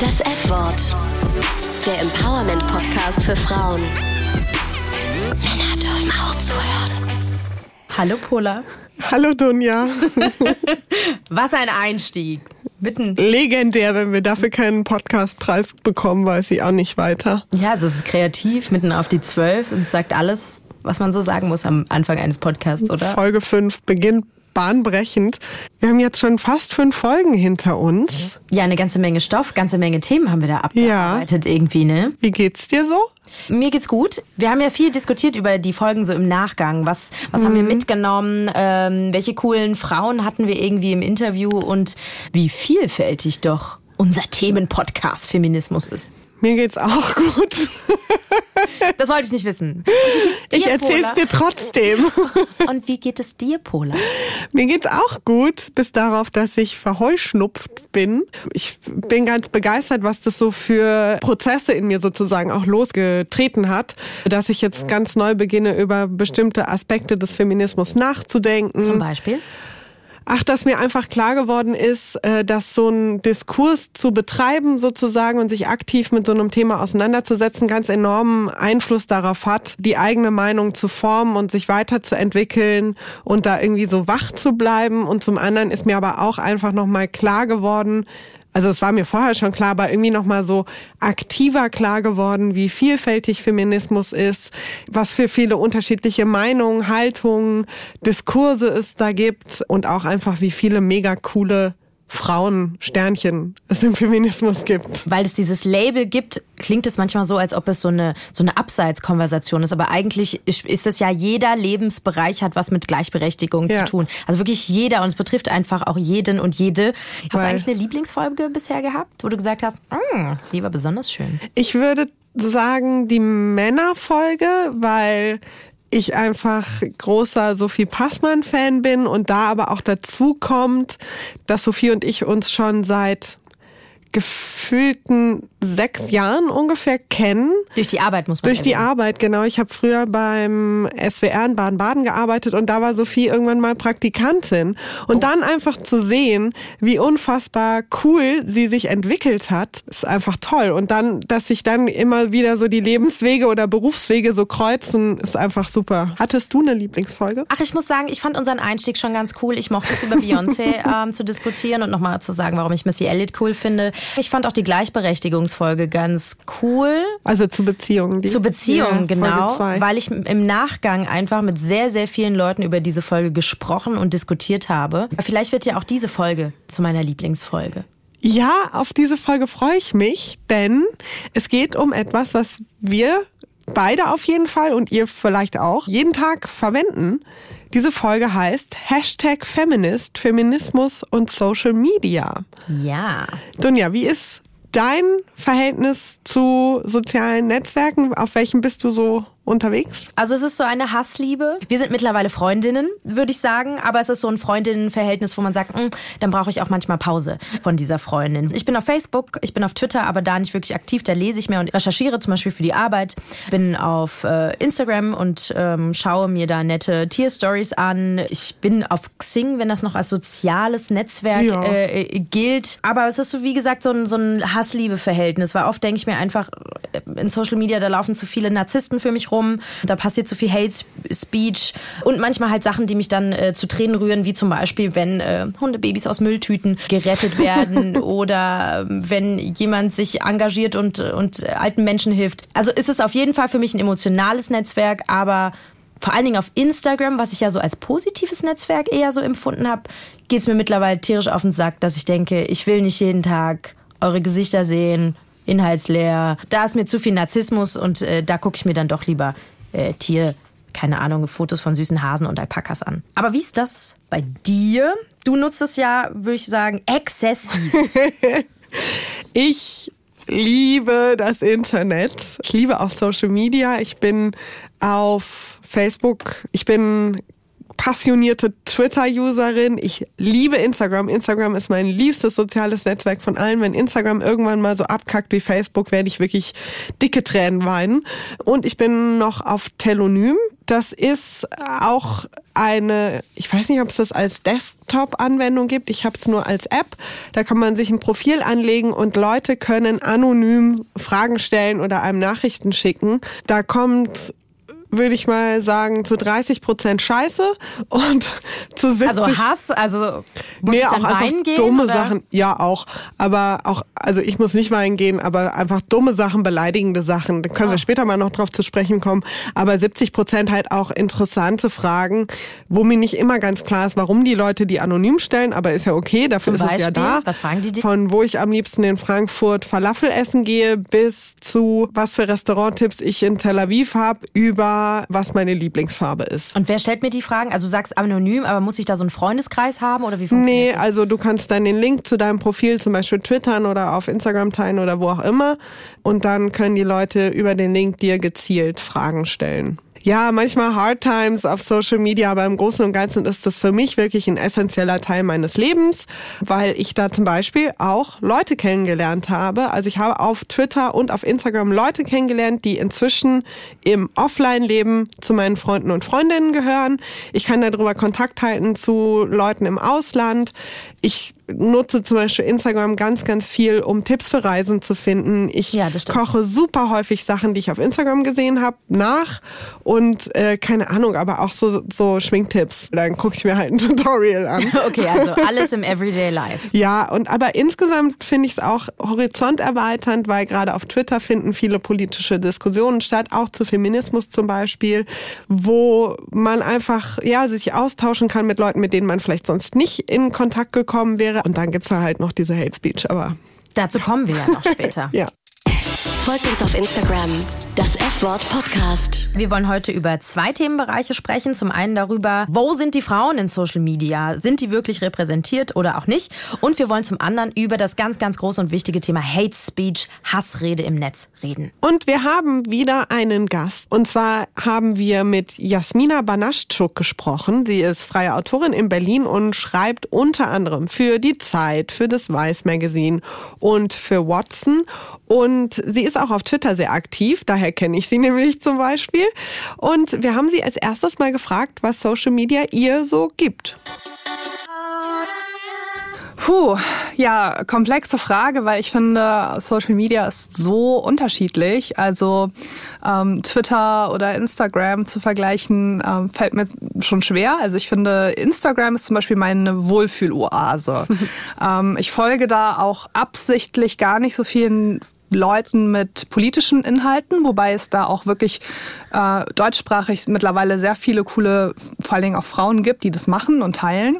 Das F-Wort. Der Empowerment-Podcast für Frauen. Männer dürfen auch zuhören. Hallo Pola. Hallo Dunja. Was ein Einstieg. Mitten. Legendär, wenn wir dafür keinen Podcastpreis bekommen, weiß ich auch nicht weiter. Ja, also es ist kreativ, mitten auf die Zwölf und sagt alles, was man so sagen muss am Anfang eines Podcasts, oder? Folge 5 beginnt bahnbrechend. Wir haben jetzt schon fast fünf Folgen hinter uns. Ja, eine ganze Menge Stoff, ganze Menge Themen haben wir da abgearbeitet ja. irgendwie, ne? Wie geht's dir so? Mir geht's gut. Wir haben ja viel diskutiert über die Folgen so im Nachgang. Was, was mhm. haben wir mhm. mitgenommen? Ähm, welche coolen Frauen hatten wir irgendwie im Interview und wie vielfältig doch unser Themenpodcast Feminismus ist. Mir geht's auch gut. Das wollte ich nicht wissen. Dir, ich erzähl's Pola? dir trotzdem. Und wie geht es dir, Pola? Mir geht's auch gut, bis darauf, dass ich verheuschnupft bin. Ich bin ganz begeistert, was das so für Prozesse in mir sozusagen auch losgetreten hat, dass ich jetzt ganz neu beginne, über bestimmte Aspekte des Feminismus nachzudenken. Zum Beispiel? Ach, dass mir einfach klar geworden ist, äh, dass so ein Diskurs zu betreiben sozusagen und sich aktiv mit so einem Thema auseinanderzusetzen ganz enormen Einfluss darauf hat, die eigene Meinung zu formen und sich weiterzuentwickeln und da irgendwie so wach zu bleiben. Und zum anderen ist mir aber auch einfach nochmal klar geworden, also es war mir vorher schon klar, aber irgendwie nochmal so aktiver klar geworden, wie vielfältig Feminismus ist, was für viele unterschiedliche Meinungen, Haltungen, Diskurse es da gibt und auch einfach wie viele mega coole Frauen Sternchen es im Feminismus gibt. Weil es dieses Label gibt, klingt es manchmal so, als ob es so eine so eine Abseitskonversation ist, aber eigentlich ist es ja jeder Lebensbereich hat was mit Gleichberechtigung ja. zu tun. Also wirklich jeder und es betrifft einfach auch jeden und jede. Hast Weil du eigentlich eine Lieblingsfolge bisher gehabt, wo du gesagt hast, mm, die war besonders schön? Ich würde sagen die Männerfolge, weil ich einfach großer Sophie Passmann-Fan bin und da aber auch dazu kommt, dass Sophie und ich uns schon seit gefühlten sechs Jahren ungefähr kennen. Durch die Arbeit muss man Durch die Arbeit, genau. Ich habe früher beim SWR in Baden-Baden gearbeitet und da war Sophie irgendwann mal Praktikantin. Und oh. dann einfach zu sehen, wie unfassbar cool sie sich entwickelt hat, ist einfach toll. Und dann, dass sich dann immer wieder so die Lebenswege oder Berufswege so kreuzen, ist einfach super. Hattest du eine Lieblingsfolge? Ach, ich muss sagen, ich fand unseren Einstieg schon ganz cool. Ich mochte es über Beyoncé ähm, zu diskutieren und nochmal zu sagen, warum ich Missy Elliott cool finde. Ich fand auch die Gleichberechtigungsfolge ganz cool. Also zu Beziehungen. Die, zu Beziehungen, ja, genau. Weil ich im Nachgang einfach mit sehr, sehr vielen Leuten über diese Folge gesprochen und diskutiert habe. Vielleicht wird ja auch diese Folge zu meiner Lieblingsfolge. Ja, auf diese Folge freue ich mich, denn es geht um etwas, was wir beide auf jeden Fall und ihr vielleicht auch jeden Tag verwenden. Diese Folge heißt Hashtag Feminist, Feminismus und Social Media. Ja. Dunja, wie ist dein Verhältnis zu sozialen Netzwerken? Auf welchem bist du so unterwegs? Also es ist so eine Hassliebe. Wir sind mittlerweile Freundinnen, würde ich sagen, aber es ist so ein Freundinnenverhältnis, wo man sagt, hm, dann brauche ich auch manchmal Pause von dieser Freundin. Ich bin auf Facebook, ich bin auf Twitter, aber da nicht wirklich aktiv. Da lese ich mehr und recherchiere zum Beispiel für die Arbeit. Bin auf äh, Instagram und ähm, schaue mir da nette Tierstories an. Ich bin auf Xing, wenn das noch als soziales Netzwerk ja. äh, gilt. Aber es ist so, wie gesagt, so ein, so ein Hassliebe-Verhältnis, weil oft denke ich mir einfach, äh, in Social Media, da laufen zu viele Narzissten für mich rum rum. Da passiert so viel Hate Speech und manchmal halt Sachen, die mich dann äh, zu Tränen rühren, wie zum Beispiel, wenn äh, Hundebabys aus Mülltüten gerettet werden oder äh, wenn jemand sich engagiert und, und alten Menschen hilft. Also ist es auf jeden Fall für mich ein emotionales Netzwerk, aber vor allen Dingen auf Instagram, was ich ja so als positives Netzwerk eher so empfunden habe, geht es mir mittlerweile tierisch auf den Sack, dass ich denke, ich will nicht jeden Tag eure Gesichter sehen, inhaltsleer. Da ist mir zu viel Narzissmus und äh, da gucke ich mir dann doch lieber äh, Tier, keine Ahnung, Fotos von süßen Hasen und Alpakas an. Aber wie ist das bei dir? Du nutzt es ja, würde ich sagen, exzessiv. ich liebe das Internet. Ich liebe auch Social Media. Ich bin auf Facebook. Ich bin passionierte Twitter-Userin. Ich liebe Instagram. Instagram ist mein liebstes soziales Netzwerk von allen. Wenn Instagram irgendwann mal so abkackt wie Facebook, werde ich wirklich dicke Tränen weinen. Und ich bin noch auf Telonym. Das ist auch eine, ich weiß nicht, ob es das als Desktop-Anwendung gibt. Ich habe es nur als App. Da kann man sich ein Profil anlegen und Leute können anonym Fragen stellen oder einem Nachrichten schicken. Da kommt würde ich mal sagen, zu 30 Prozent Scheiße und zu 70 Also Hass, also muss nee, ich dann auch einfach weinen gehen? dumme oder? Sachen. Ja, auch. Aber auch, also ich muss nicht weinen gehen, aber einfach dumme Sachen, beleidigende Sachen. Da können wir später mal noch drauf zu sprechen kommen. Aber 70 Prozent halt auch interessante Fragen, wo mir nicht immer ganz klar ist, warum die Leute die anonym stellen, aber ist ja okay, dafür Zum ist es ja Beispiel? da. Was fragen die dich? Von wo ich am liebsten in Frankfurt Falafel essen gehe, bis zu was für Restauranttipps ich in Tel Aviv habe, über was meine Lieblingsfarbe ist. Und wer stellt mir die Fragen? Also du sagst anonym, aber muss ich da so einen Freundeskreis haben oder wie funktioniert Nee, das? also du kannst dann den Link zu deinem Profil zum Beispiel twittern oder auf Instagram teilen oder wo auch immer. Und dann können die Leute über den Link dir gezielt Fragen stellen. Ja, manchmal Hard Times auf Social Media, aber im Großen und Ganzen ist das für mich wirklich ein essentieller Teil meines Lebens, weil ich da zum Beispiel auch Leute kennengelernt habe. Also ich habe auf Twitter und auf Instagram Leute kennengelernt, die inzwischen im Offline-Leben zu meinen Freunden und Freundinnen gehören. Ich kann darüber Kontakt halten zu Leuten im Ausland. Ich nutze zum Beispiel Instagram ganz, ganz viel, um Tipps für Reisen zu finden. Ich Ja, koche super häufig Sachen, die ich auf Instagram gesehen habe, nach und äh, keine Ahnung, aber auch so, so Schminktipps. Dann gucke ich mir halt ein Tutorial an. Okay, also alles im Everyday Life. Ja, und aber insgesamt finde ich es auch horizonterweiternd, weil gerade auf Twitter finden viele politische Diskussionen statt, auch zu Feminismus zum Beispiel, wo man einfach ja sich austauschen kann mit Leuten, mit denen man vielleicht sonst nicht in Kontakt gekommen wäre. Und dann gibt's da halt noch diese Hate Speech, aber Dazu kommen wir ja noch später. ja. Folgt uns auf Instagram, das F-Wort Podcast. Wir wollen heute über zwei Themenbereiche sprechen. Zum einen darüber, wo sind die Frauen in Social Media? Sind die wirklich repräsentiert oder auch nicht? Und wir wollen zum anderen über das ganz, ganz große und wichtige Thema Hate Speech, Hassrede im Netz reden. Und wir haben wieder einen Gast. Und zwar haben wir mit Jasmina Banaschczuk gesprochen. Sie ist freie Autorin in Berlin und schreibt unter anderem für die Zeit, für das Vice Magazine und für Watson. Und sie ist auch auf Twitter sehr aktiv. Daher kenne ich sie nämlich zum Beispiel. Und wir haben sie als erstes mal gefragt, was Social Media ihr so gibt. Puh, ja, komplexe Frage, weil ich finde, Social Media ist so unterschiedlich. Also ähm, Twitter oder Instagram zu vergleichen, ähm, fällt mir schon schwer. Also ich finde, Instagram ist zum Beispiel meine Wohlfühloase. ähm, ich folge da auch absichtlich gar nicht so vielen Leuten mit politischen Inhalten, wobei es da auch wirklich äh, deutschsprachig mittlerweile sehr viele coole, vor allen Dingen auch Frauen gibt, die das machen und teilen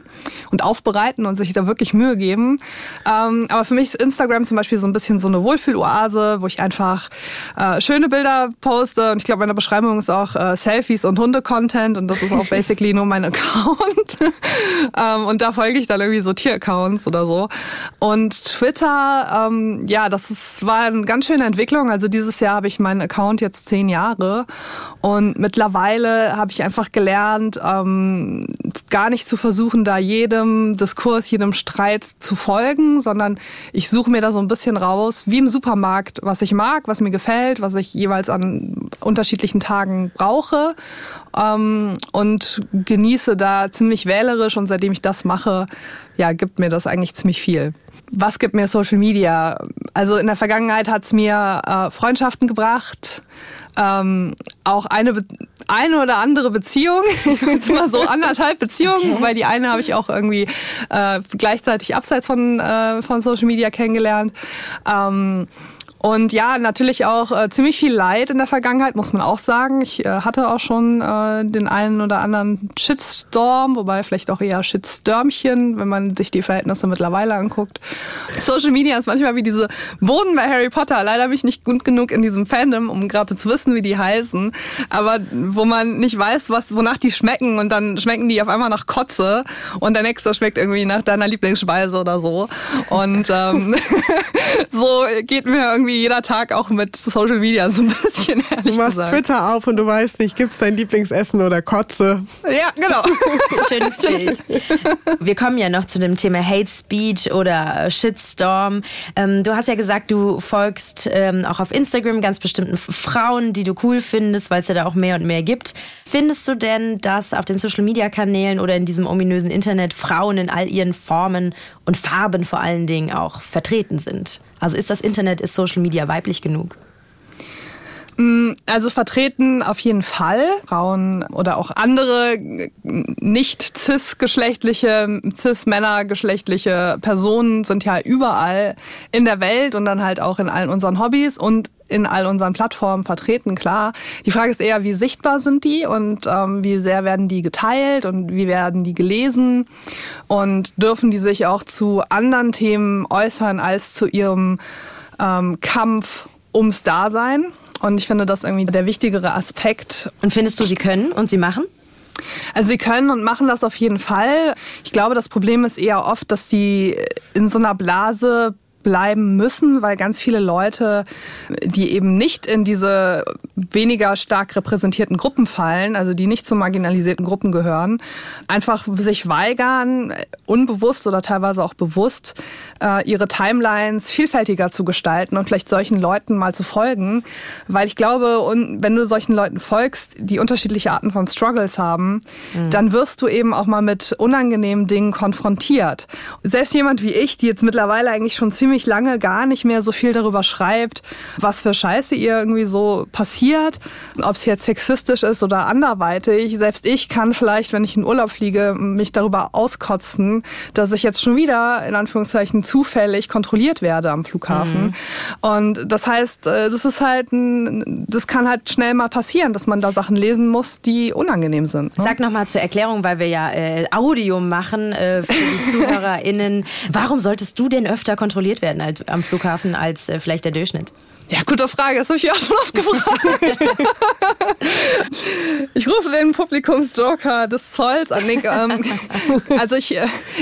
und aufbereiten und sich da wirklich Mühe geben. Ähm, aber für mich ist Instagram zum Beispiel so ein bisschen so eine Wohlfühloase, wo ich einfach äh, schöne Bilder poste und ich glaube, meine Beschreibung ist auch äh, Selfies und Hunde-Content und das ist auch basically nur mein Account. ähm, und da folge ich dann irgendwie so Tier-Accounts oder so. Und Twitter, ähm, ja, das ist, war eine ganz schöne Entwicklung. Also dieses Jahr habe ich meinen Account jetzt zehn Jahre und mittlerweile habe ich einfach gelernt, ähm, gar nicht zu versuchen, da jedem Diskurs, jedem Streit zu folgen, sondern ich suche mir da so ein bisschen raus, wie im Supermarkt, was ich mag, was mir gefällt, was ich jeweils an unterschiedlichen Tagen brauche ähm, und genieße da ziemlich wählerisch und seitdem ich das mache, ja, gibt mir das eigentlich ziemlich viel. Was gibt mir Social Media? Also in der Vergangenheit hat es mir äh, Freundschaften gebracht, ähm, auch eine, Be eine oder andere Beziehung, jetzt mal so anderthalb Beziehungen, Okay. weil die eine habe ich auch irgendwie äh, gleichzeitig abseits von, äh, von Social Media kennengelernt. Ähm, und ja, natürlich auch äh, ziemlich viel Leid in der Vergangenheit, muss man auch sagen. Ich äh, hatte auch schon äh, den einen oder anderen Shitstorm, wobei vielleicht auch eher Shitstürmchen, wenn man sich die Verhältnisse mittlerweile anguckt. Social Media ist manchmal wie diese Boden bei Harry Potter. Leider bin ich nicht gut genug in diesem Fandom, um gerade zu wissen, wie die heißen. Aber wo man nicht weiß, was, wonach die schmecken und dann schmecken die auf einmal nach Kotze und der nächste schmeckt irgendwie nach deiner Lieblingsspeise oder so. Und ähm, so geht mir irgendwie jeder Tag auch mit Social Media so ein bisschen, ehrlich Du machst gesagt. Twitter auf und du weißt nicht, gibt's dein Lieblingsessen oder Kotze? Ja, genau. Schönes Bild. Wir kommen ja noch zu dem Thema Hate Speech oder Shitstorm. Ähm, du hast ja gesagt, du folgst ähm, auch auf Instagram ganz bestimmten Frauen, die du cool findest, weil es ja da auch mehr und mehr gibt. Findest du denn, dass auf den Social Media Kanälen oder in diesem ominösen Internet Frauen in all ihren Formen und Farben vor allen Dingen auch vertreten sind? Also ist das Internet, ist Social Media weiblich genug? Also vertreten auf jeden Fall. Frauen oder auch andere nicht cis-geschlechtliche, cis-männer-geschlechtliche Personen sind ja überall in der Welt und dann halt auch in allen unseren Hobbys und in all unseren Plattformen vertreten, klar. Die Frage ist eher, wie sichtbar sind die und ähm, wie sehr werden die geteilt und wie werden die gelesen und dürfen die sich auch zu anderen Themen äußern als zu ihrem ähm, Kampf ums Dasein. Und ich finde das irgendwie der wichtigere Aspekt. Und findest du, sie können und sie machen? Also sie können und machen das auf jeden Fall. Ich glaube, das Problem ist eher oft, dass sie in so einer Blase bleiben müssen, weil ganz viele Leute, die eben nicht in diese weniger stark repräsentierten Gruppen fallen, also die nicht zu marginalisierten Gruppen gehören, einfach sich weigern, unbewusst oder teilweise auch bewusst, äh, ihre Timelines vielfältiger zu gestalten und vielleicht solchen Leuten mal zu folgen, weil ich glaube, wenn du solchen Leuten folgst, die unterschiedliche Arten von Struggles haben, mhm. dann wirst du eben auch mal mit unangenehmen Dingen konfrontiert. Selbst jemand wie ich, die jetzt mittlerweile eigentlich schon ziemlich lange gar nicht mehr so viel darüber schreibt, was für Scheiße ihr irgendwie so passiert, ob es jetzt sexistisch ist oder anderweitig. Selbst ich kann vielleicht, wenn ich in Urlaub fliege, mich darüber auskotzen, dass ich jetzt schon wieder in Anführungszeichen zufällig kontrolliert werde am Flughafen. Mhm. Und das heißt, das ist halt, ein, das kann halt schnell mal passieren, dass man da Sachen lesen muss, die unangenehm sind. Ne? Sag nochmal zur Erklärung, weil wir ja äh, Audio machen äh, für die ZuhörerInnen. Warum solltest du denn öfter kontrolliert werden als, am Flughafen als äh, vielleicht der Durchschnitt? Ja, gute Frage. Das habe ich auch schon oft gefragt. ich rufe den Publikumsjoker des Zolls an. Ähm, also ich,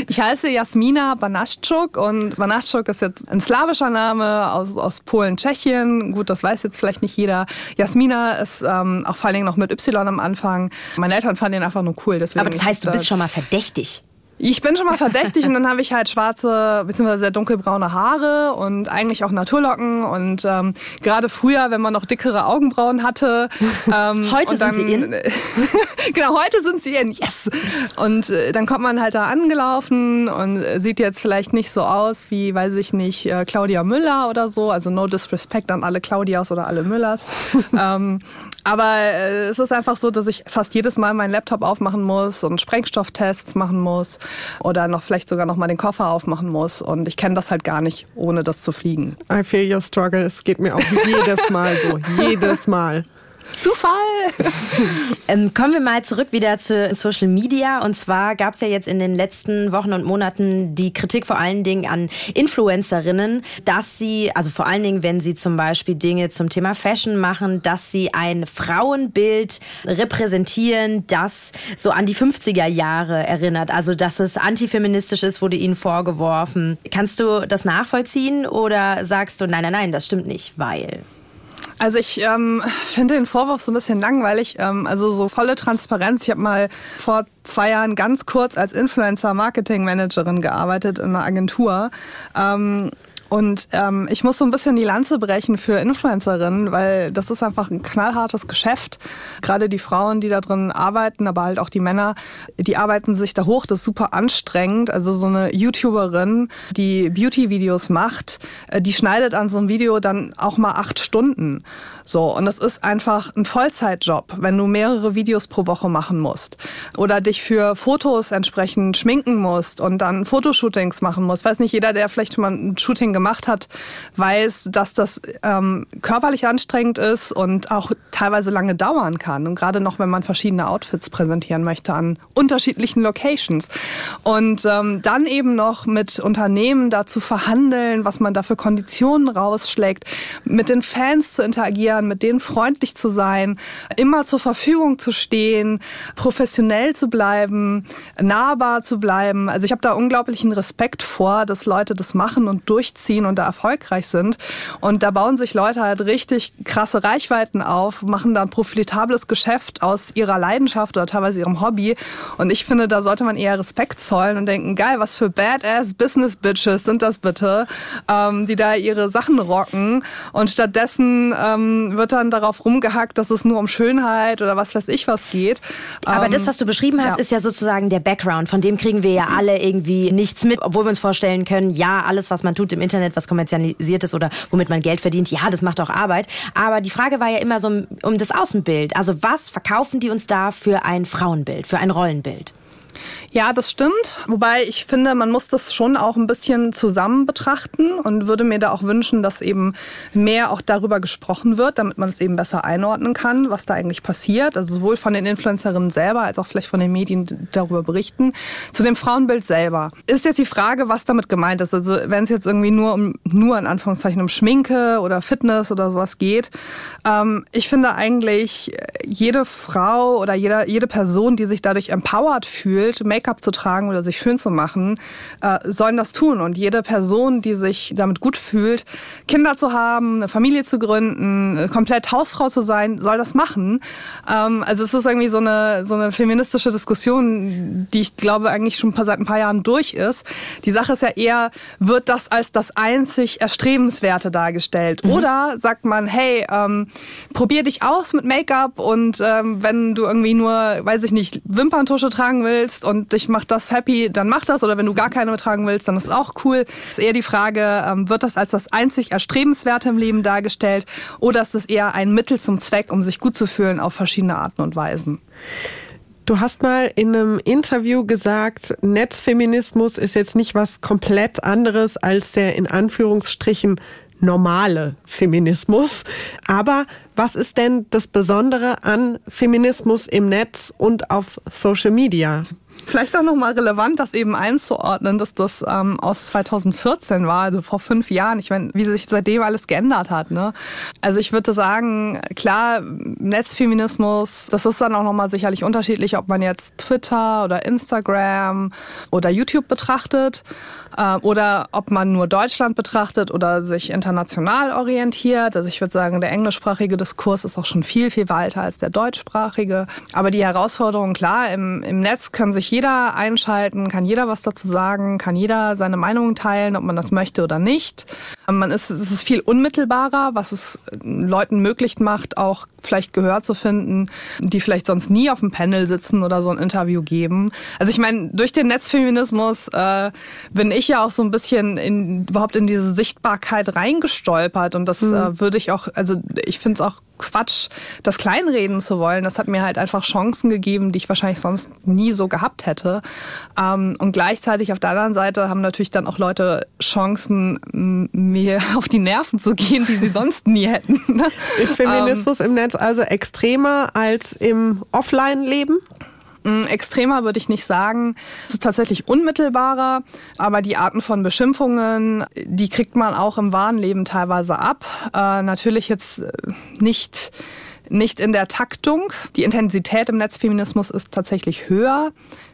ich heiße Jasmina Banaschczuk und Banaschczuk ist jetzt ein slawischer Name aus, aus Polen, Tschechien. Gut, das weiß jetzt vielleicht nicht jeder. Jasmina ist ähm, auch vor allen Dingen noch mit Y am Anfang. Meine Eltern fanden ihn einfach nur cool. Deswegen Aber das heißt, du bist schon mal verdächtig. Ich bin schon mal verdächtig und dann habe ich halt schwarze bzw. sehr dunkelbraune Haare und eigentlich auch Naturlocken und ähm, gerade früher, wenn man noch dickere Augenbrauen hatte. Ähm, heute dann, sind sie in. genau, heute sind sie in. Yes. Und äh, dann kommt man halt da angelaufen und sieht jetzt vielleicht nicht so aus wie, weiß ich nicht, äh, Claudia Müller oder so. Also no disrespect an alle Claudias oder alle Müllers. ähm, aber äh, es ist einfach so, dass ich fast jedes Mal meinen Laptop aufmachen muss und Sprengstofftests machen muss oder noch vielleicht sogar noch mal den Koffer aufmachen muss. Und ich kenne das halt gar nicht, ohne das zu fliegen. I feel your struggle. Es geht mir auch jedes Mal so. Jedes Mal. Zufall! ähm, kommen wir mal zurück wieder zu Social Media. Und zwar gab es ja jetzt in den letzten Wochen und Monaten die Kritik vor allen Dingen an Influencerinnen, dass sie, also vor allen Dingen, wenn sie zum Beispiel Dinge zum Thema Fashion machen, dass sie ein Frauenbild repräsentieren, das so an die 50er Jahre erinnert. Also, dass es antifeministisch ist, wurde ihnen vorgeworfen. Kannst du das nachvollziehen oder sagst du, nein, nein, nein, das stimmt nicht, weil? Also ich ähm, finde den Vorwurf so ein bisschen langweilig. Ähm, also so volle Transparenz. Ich habe mal vor zwei Jahren ganz kurz als Influencer-Marketing-Managerin gearbeitet in einer Agentur. Ähm, und ähm, ich muss so ein bisschen die Lanze brechen für Influencerinnen, weil das ist einfach ein knallhartes Geschäft. Gerade die Frauen, die da drin arbeiten, aber halt auch die Männer, die arbeiten sich da hoch. Das ist super anstrengend. Also so eine YouTuberin, die Beauty-Videos macht, äh, die schneidet an so einem Video dann auch mal acht Stunden. So, und das ist einfach ein Vollzeitjob, wenn du mehrere Videos pro Woche machen musst. Oder dich für Fotos entsprechend schminken musst und dann Fotoshootings machen musst. Weiß nicht, jeder, der vielleicht schon mal ein Shooting gemacht hat, weiß, dass das ähm, körperlich anstrengend ist und auch teilweise lange dauern kann. Und gerade noch, wenn man verschiedene Outfits präsentieren möchte an unterschiedlichen Locations. Und ähm, dann eben noch mit Unternehmen dazu verhandeln, was man da für Konditionen rausschlägt, mit den Fans zu interagieren, mit denen freundlich zu sein, immer zur Verfügung zu stehen, professionell zu bleiben, nahbar zu bleiben. Also ich habe da unglaublichen Respekt vor, dass Leute das machen und durchziehen durchziehen und da erfolgreich sind. Und da bauen sich Leute halt richtig krasse Reichweiten auf, machen da ein profitables Geschäft aus ihrer Leidenschaft oder teilweise ihrem Hobby. Und ich finde, da sollte man eher Respekt zollen und denken, geil, was für Badass Business Bitches sind das bitte, ähm, die da ihre Sachen rocken. Und stattdessen ähm, wird dann darauf rumgehackt, dass es nur um Schönheit oder was weiß ich was geht. Aber ähm, das, was du beschrieben hast, ja. ist ja sozusagen der Background. Von dem kriegen wir ja alle irgendwie nichts mit, obwohl wir uns vorstellen können, ja, alles, was man tut im Internet, was kommerzialisiert ist oder womit man Geld verdient, ja, das macht auch Arbeit. Aber die Frage war ja immer so um das Außenbild. Also was verkaufen die uns da für ein Frauenbild, für ein Rollenbild? Ja, das stimmt. Wobei ich finde, man muss das schon auch ein bisschen zusammen betrachten und würde mir da auch wünschen, dass eben mehr auch darüber gesprochen wird, damit man es eben besser einordnen kann, was da eigentlich passiert. Also sowohl von den Influencerinnen selber als auch vielleicht von den Medien die darüber berichten. Zu dem Frauenbild selber. Ist jetzt die Frage, was damit gemeint ist. Also wenn es jetzt irgendwie nur um, nur in Anführungszeichen um Schminke oder Fitness oder sowas geht. Ähm, ich finde eigentlich jede Frau oder jeder, jede Person, die sich dadurch empowered fühlt, Make-up zu tragen oder sich schön zu machen, äh, sollen das tun. Und jede Person, die sich damit gut fühlt, Kinder zu haben, eine Familie zu gründen, komplett Hausfrau zu sein, soll das machen. Ähm, also es ist irgendwie so eine, so eine feministische Diskussion, die ich glaube eigentlich schon seit ein paar Jahren durch ist. Die Sache ist ja eher, wird das als das einzig Erstrebenswerte dargestellt? Mhm. Oder sagt man, hey, ähm, probier dich aus mit Make-up und ähm, wenn du irgendwie nur, weiß ich nicht, Wimperntusche tragen willst und dich macht das happy, dann mach das. Oder wenn du gar keine mehr tragen willst, dann ist auch cool. Ist eher die Frage, ähm, wird das als das einzig Erstrebenswerte im Leben dargestellt oder ist es eher ein Mittel zum Zweck, um sich gut zu fühlen auf verschiedene Arten und Weisen? Du hast mal in einem Interview gesagt, Netzfeminismus ist jetzt nicht was komplett anderes als der in Anführungsstrichen normale Feminismus. Aber was ist denn das Besondere an Feminismus im Netz und auf Social Media? Vielleicht auch nochmal relevant, das eben einzuordnen, dass das ähm, aus 2014 war, also vor fünf Jahren. Ich meine, wie sich seitdem alles geändert hat. Ne? Also ich würde sagen, klar, Netzfeminismus, das ist dann auch nochmal sicherlich unterschiedlich, ob man jetzt Twitter oder Instagram oder YouTube betrachtet äh, oder ob man nur Deutschland betrachtet oder sich international orientiert. Also ich würde sagen, der englischsprachige Diskurs ist auch schon viel, viel weiter als der deutschsprachige. Aber die Herausforderung, klar, im, im Netz kann sich jeder einschalten, kann jeder was dazu sagen, kann jeder seine Meinung teilen, ob man das möchte oder nicht. Man ist, es ist viel unmittelbarer, was es Leuten möglich macht, auch vielleicht Gehör zu finden, die vielleicht sonst nie auf dem Panel sitzen oder so ein Interview geben. Also ich meine, durch den Netzfeminismus äh, bin ich ja auch so ein bisschen in, überhaupt in diese Sichtbarkeit reingestolpert und das mhm. äh, würde ich auch, also ich finde es auch Quatsch, das kleinreden zu wollen. Das hat mir halt einfach Chancen gegeben, die ich wahrscheinlich sonst nie so gehabt hätte. Ähm, und gleichzeitig auf der anderen Seite haben natürlich dann auch Leute Chancen, mir auf die Nerven zu gehen, die sie sonst nie hätten. Ist Feminismus ähm, im Netz also extremer als im Offline-Leben? Mm, extremer würde ich nicht sagen. Es ist tatsächlich unmittelbarer, aber die Arten von Beschimpfungen, die kriegt man auch im wahren Leben teilweise ab. Äh, natürlich jetzt äh, nicht nicht in der Taktung. Die Intensität im Netzfeminismus ist tatsächlich höher.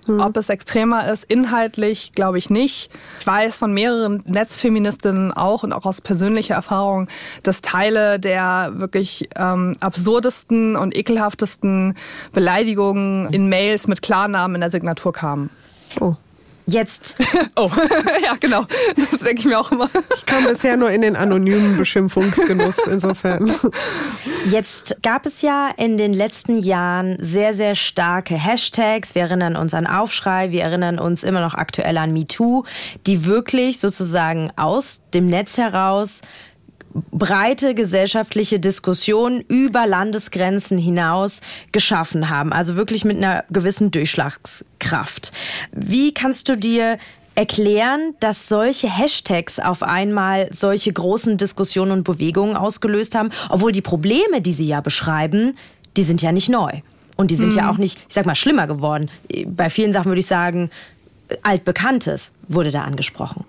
Mhm. Ob es extremer ist, inhaltlich, glaube ich nicht. Ich weiß von mehreren Netzfeministinnen auch und auch aus persönlicher Erfahrung, dass Teile der wirklich ähm, absurdesten und ekelhaftesten Beleidigungen in Mails mit Klarnamen in der Signatur kamen. Oh. Jetzt. oh, ja, genau. Das denke ich mir auch immer. Ich kam bisher nur in den anonymen Beschimpfungsgenuss, insofern. Jetzt gab es ja in den letzten Jahren sehr, sehr starke Hashtags. Wir erinnern uns an Aufschrei, wir erinnern uns immer noch aktuell an MeToo, die wirklich sozusagen aus dem Netz heraus breite gesellschaftliche Diskussion über Landesgrenzen hinaus geschaffen haben. Also wirklich mit einer gewissen Durchschlagskraft. Wie kannst du dir erklären, dass solche Hashtags auf einmal solche großen Diskussionen und Bewegungen ausgelöst haben, obwohl die Probleme, die sie ja beschreiben, die sind ja nicht neu. Und die sind mhm. ja auch nicht, ich sag mal, schlimmer geworden. Bei vielen Sachen würde ich sagen, altbekanntes wurde da angesprochen.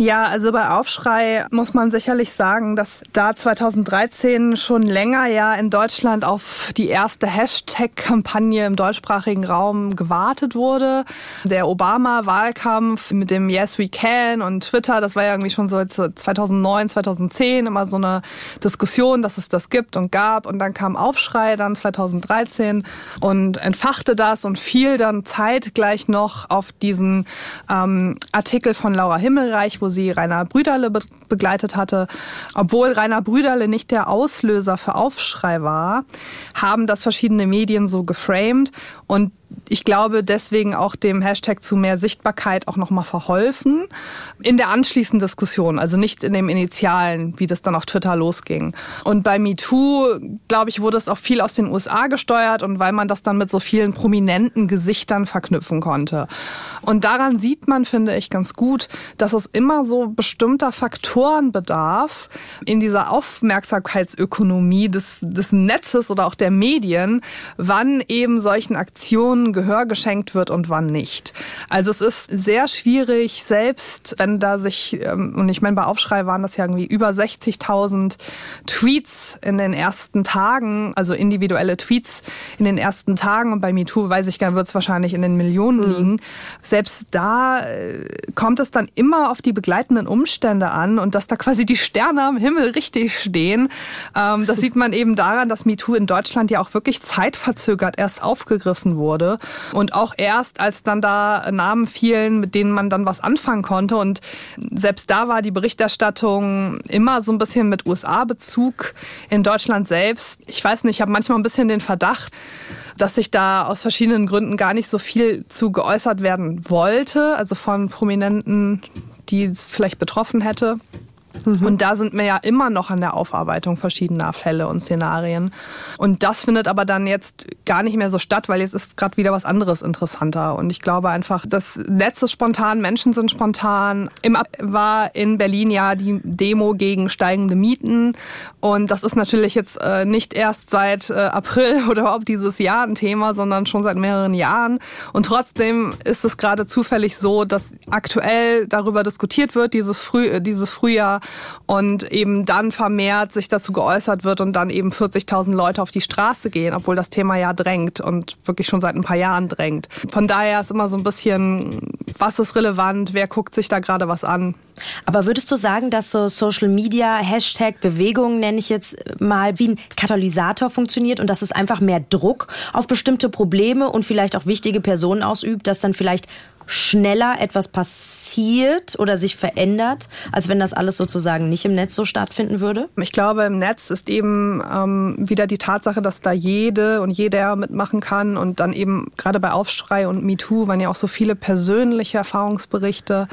Ja, also bei Aufschrei muss man sicherlich sagen, dass da 2013 schon länger ja in Deutschland auf die erste Hashtag-Kampagne im deutschsprachigen Raum gewartet wurde. Der Obama-Wahlkampf mit dem Yes We Can und Twitter, das war ja irgendwie schon so 2009, 2010 immer so eine Diskussion, dass es das gibt und gab. Und dann kam Aufschrei dann 2013 und entfachte das und fiel dann zeitgleich noch auf diesen ähm, Artikel von Laura Himmelreich, wo sie Rainer Brüderle be begleitet hatte. Obwohl Rainer Brüderle nicht der Auslöser für Aufschrei war, haben das verschiedene Medien so geframed und ich glaube, deswegen auch dem Hashtag zu mehr Sichtbarkeit auch nochmal verholfen. In der anschließenden Diskussion, also nicht in dem Initialen, wie das dann auf Twitter losging. Und bei MeToo, glaube ich, wurde es auch viel aus den USA gesteuert und weil man das dann mit so vielen prominenten Gesichtern verknüpfen konnte. Und daran sieht man, finde ich, ganz gut, dass es immer so bestimmter Faktoren bedarf in dieser Aufmerksamkeitsökonomie des, des Netzes oder auch der Medien, wann eben solchen Aktionen Gehör geschenkt wird und wann nicht. Also es ist sehr schwierig, selbst wenn da sich, ähm, und ich meine, bei Aufschrei waren das ja irgendwie über 60.000 Tweets in den ersten Tagen, also individuelle Tweets in den ersten Tagen und bei MeToo weiß ich gar, wird es wahrscheinlich in den Millionen mhm. liegen. Selbst da äh, kommt es dann immer auf die begleitenden Umstände an und dass da quasi die Sterne am Himmel richtig stehen. Ähm, das sieht man eben daran, dass MeToo in Deutschland ja auch wirklich zeitverzögert erst aufgegriffen wurde und auch erst, als dann da Namen fielen, mit denen man dann was anfangen konnte. Und selbst da war die Berichterstattung immer so ein bisschen mit USA-Bezug in Deutschland selbst. Ich weiß nicht, ich habe manchmal ein bisschen den Verdacht, dass sich da aus verschiedenen Gründen gar nicht so viel zu geäußert werden wollte, also von Prominenten, die es vielleicht betroffen hätte. Mhm. Und da sind wir ja immer noch an der Aufarbeitung verschiedener Fälle und Szenarien. Und das findet aber dann jetzt gar nicht mehr so statt, weil jetzt ist gerade wieder was anderes interessanter. Und ich glaube einfach, das Netz ist spontan, Menschen sind spontan. Im Ab war in Berlin ja die Demo gegen steigende Mieten. Und das ist natürlich jetzt äh, nicht erst seit äh, April oder überhaupt dieses Jahr ein Thema, sondern schon seit mehreren Jahren. Und trotzdem ist es gerade zufällig so, dass aktuell darüber diskutiert wird, dieses, Früh äh, dieses Frühjahr und eben dann vermehrt sich dazu geäußert wird und dann eben 40.000 Leute auf die Straße gehen, obwohl das Thema ja drängt und wirklich schon seit ein paar Jahren drängt. Von daher ist immer so ein bisschen, was ist relevant, wer guckt sich da gerade was an. Aber würdest du sagen, dass so Social Media, Hashtag Bewegung, nenne ich jetzt mal, wie ein Katalysator funktioniert und dass es einfach mehr Druck auf bestimmte Probleme und vielleicht auch wichtige Personen ausübt, dass dann vielleicht schneller etwas passiert oder sich verändert, als wenn das alles sozusagen nicht im Netz so stattfinden würde? Ich glaube, im Netz ist eben ähm, wieder die Tatsache, dass da jede und jeder mitmachen kann und dann eben gerade bei Aufschrei und MeToo waren ja auch so viele persönliche Erfahrungsberichte.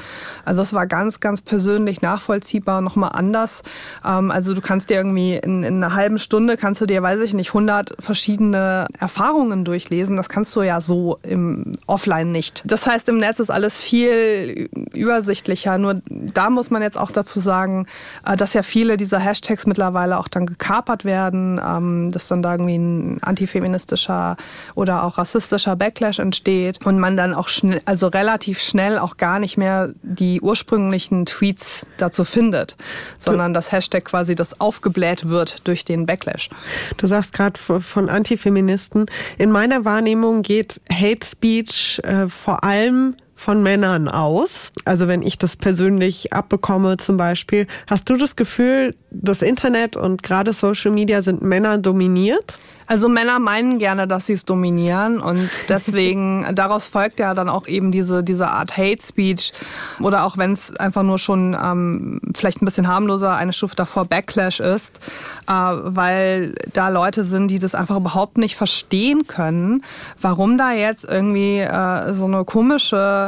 Also es war ganz, ganz persönlich nachvollziehbar, nochmal anders. Ähm, also du kannst dir irgendwie in, in einer halben Stunde kannst du dir, weiß ich nicht, 100 verschiedene Erfahrungen durchlesen. Das kannst du ja so im Offline nicht. Das heißt, im Netz Netz ist alles viel übersichtlicher. Nur da muss man jetzt auch dazu sagen, äh, dass ja viele dieser Hashtags mittlerweile auch dann gekapert werden, ähm, dass dann da irgendwie ein antifeministischer oder auch rassistischer Backlash entsteht und man dann auch schnell, also relativ schnell auch gar nicht mehr die ursprünglichen Tweets dazu findet, sondern das Hashtag quasi das aufgebläht wird durch den Backlash. Du sagst gerade von Antifeministen. In meiner Wahrnehmung geht Hate Speech äh, vor allem von Männern aus? Also wenn ich das persönlich abbekomme zum Beispiel, hast du das Gefühl, das Internet und gerade Social Media sind Männer dominiert? Also Männer meinen gerne, dass sie es dominieren und deswegen daraus folgt ja dann auch eben diese diese Art Hate Speech oder auch wenn es einfach nur schon ähm, vielleicht ein bisschen harmloser eine Stufe davor Backlash ist, äh, weil da Leute sind, die das einfach überhaupt nicht verstehen können, warum da jetzt irgendwie äh, so eine komische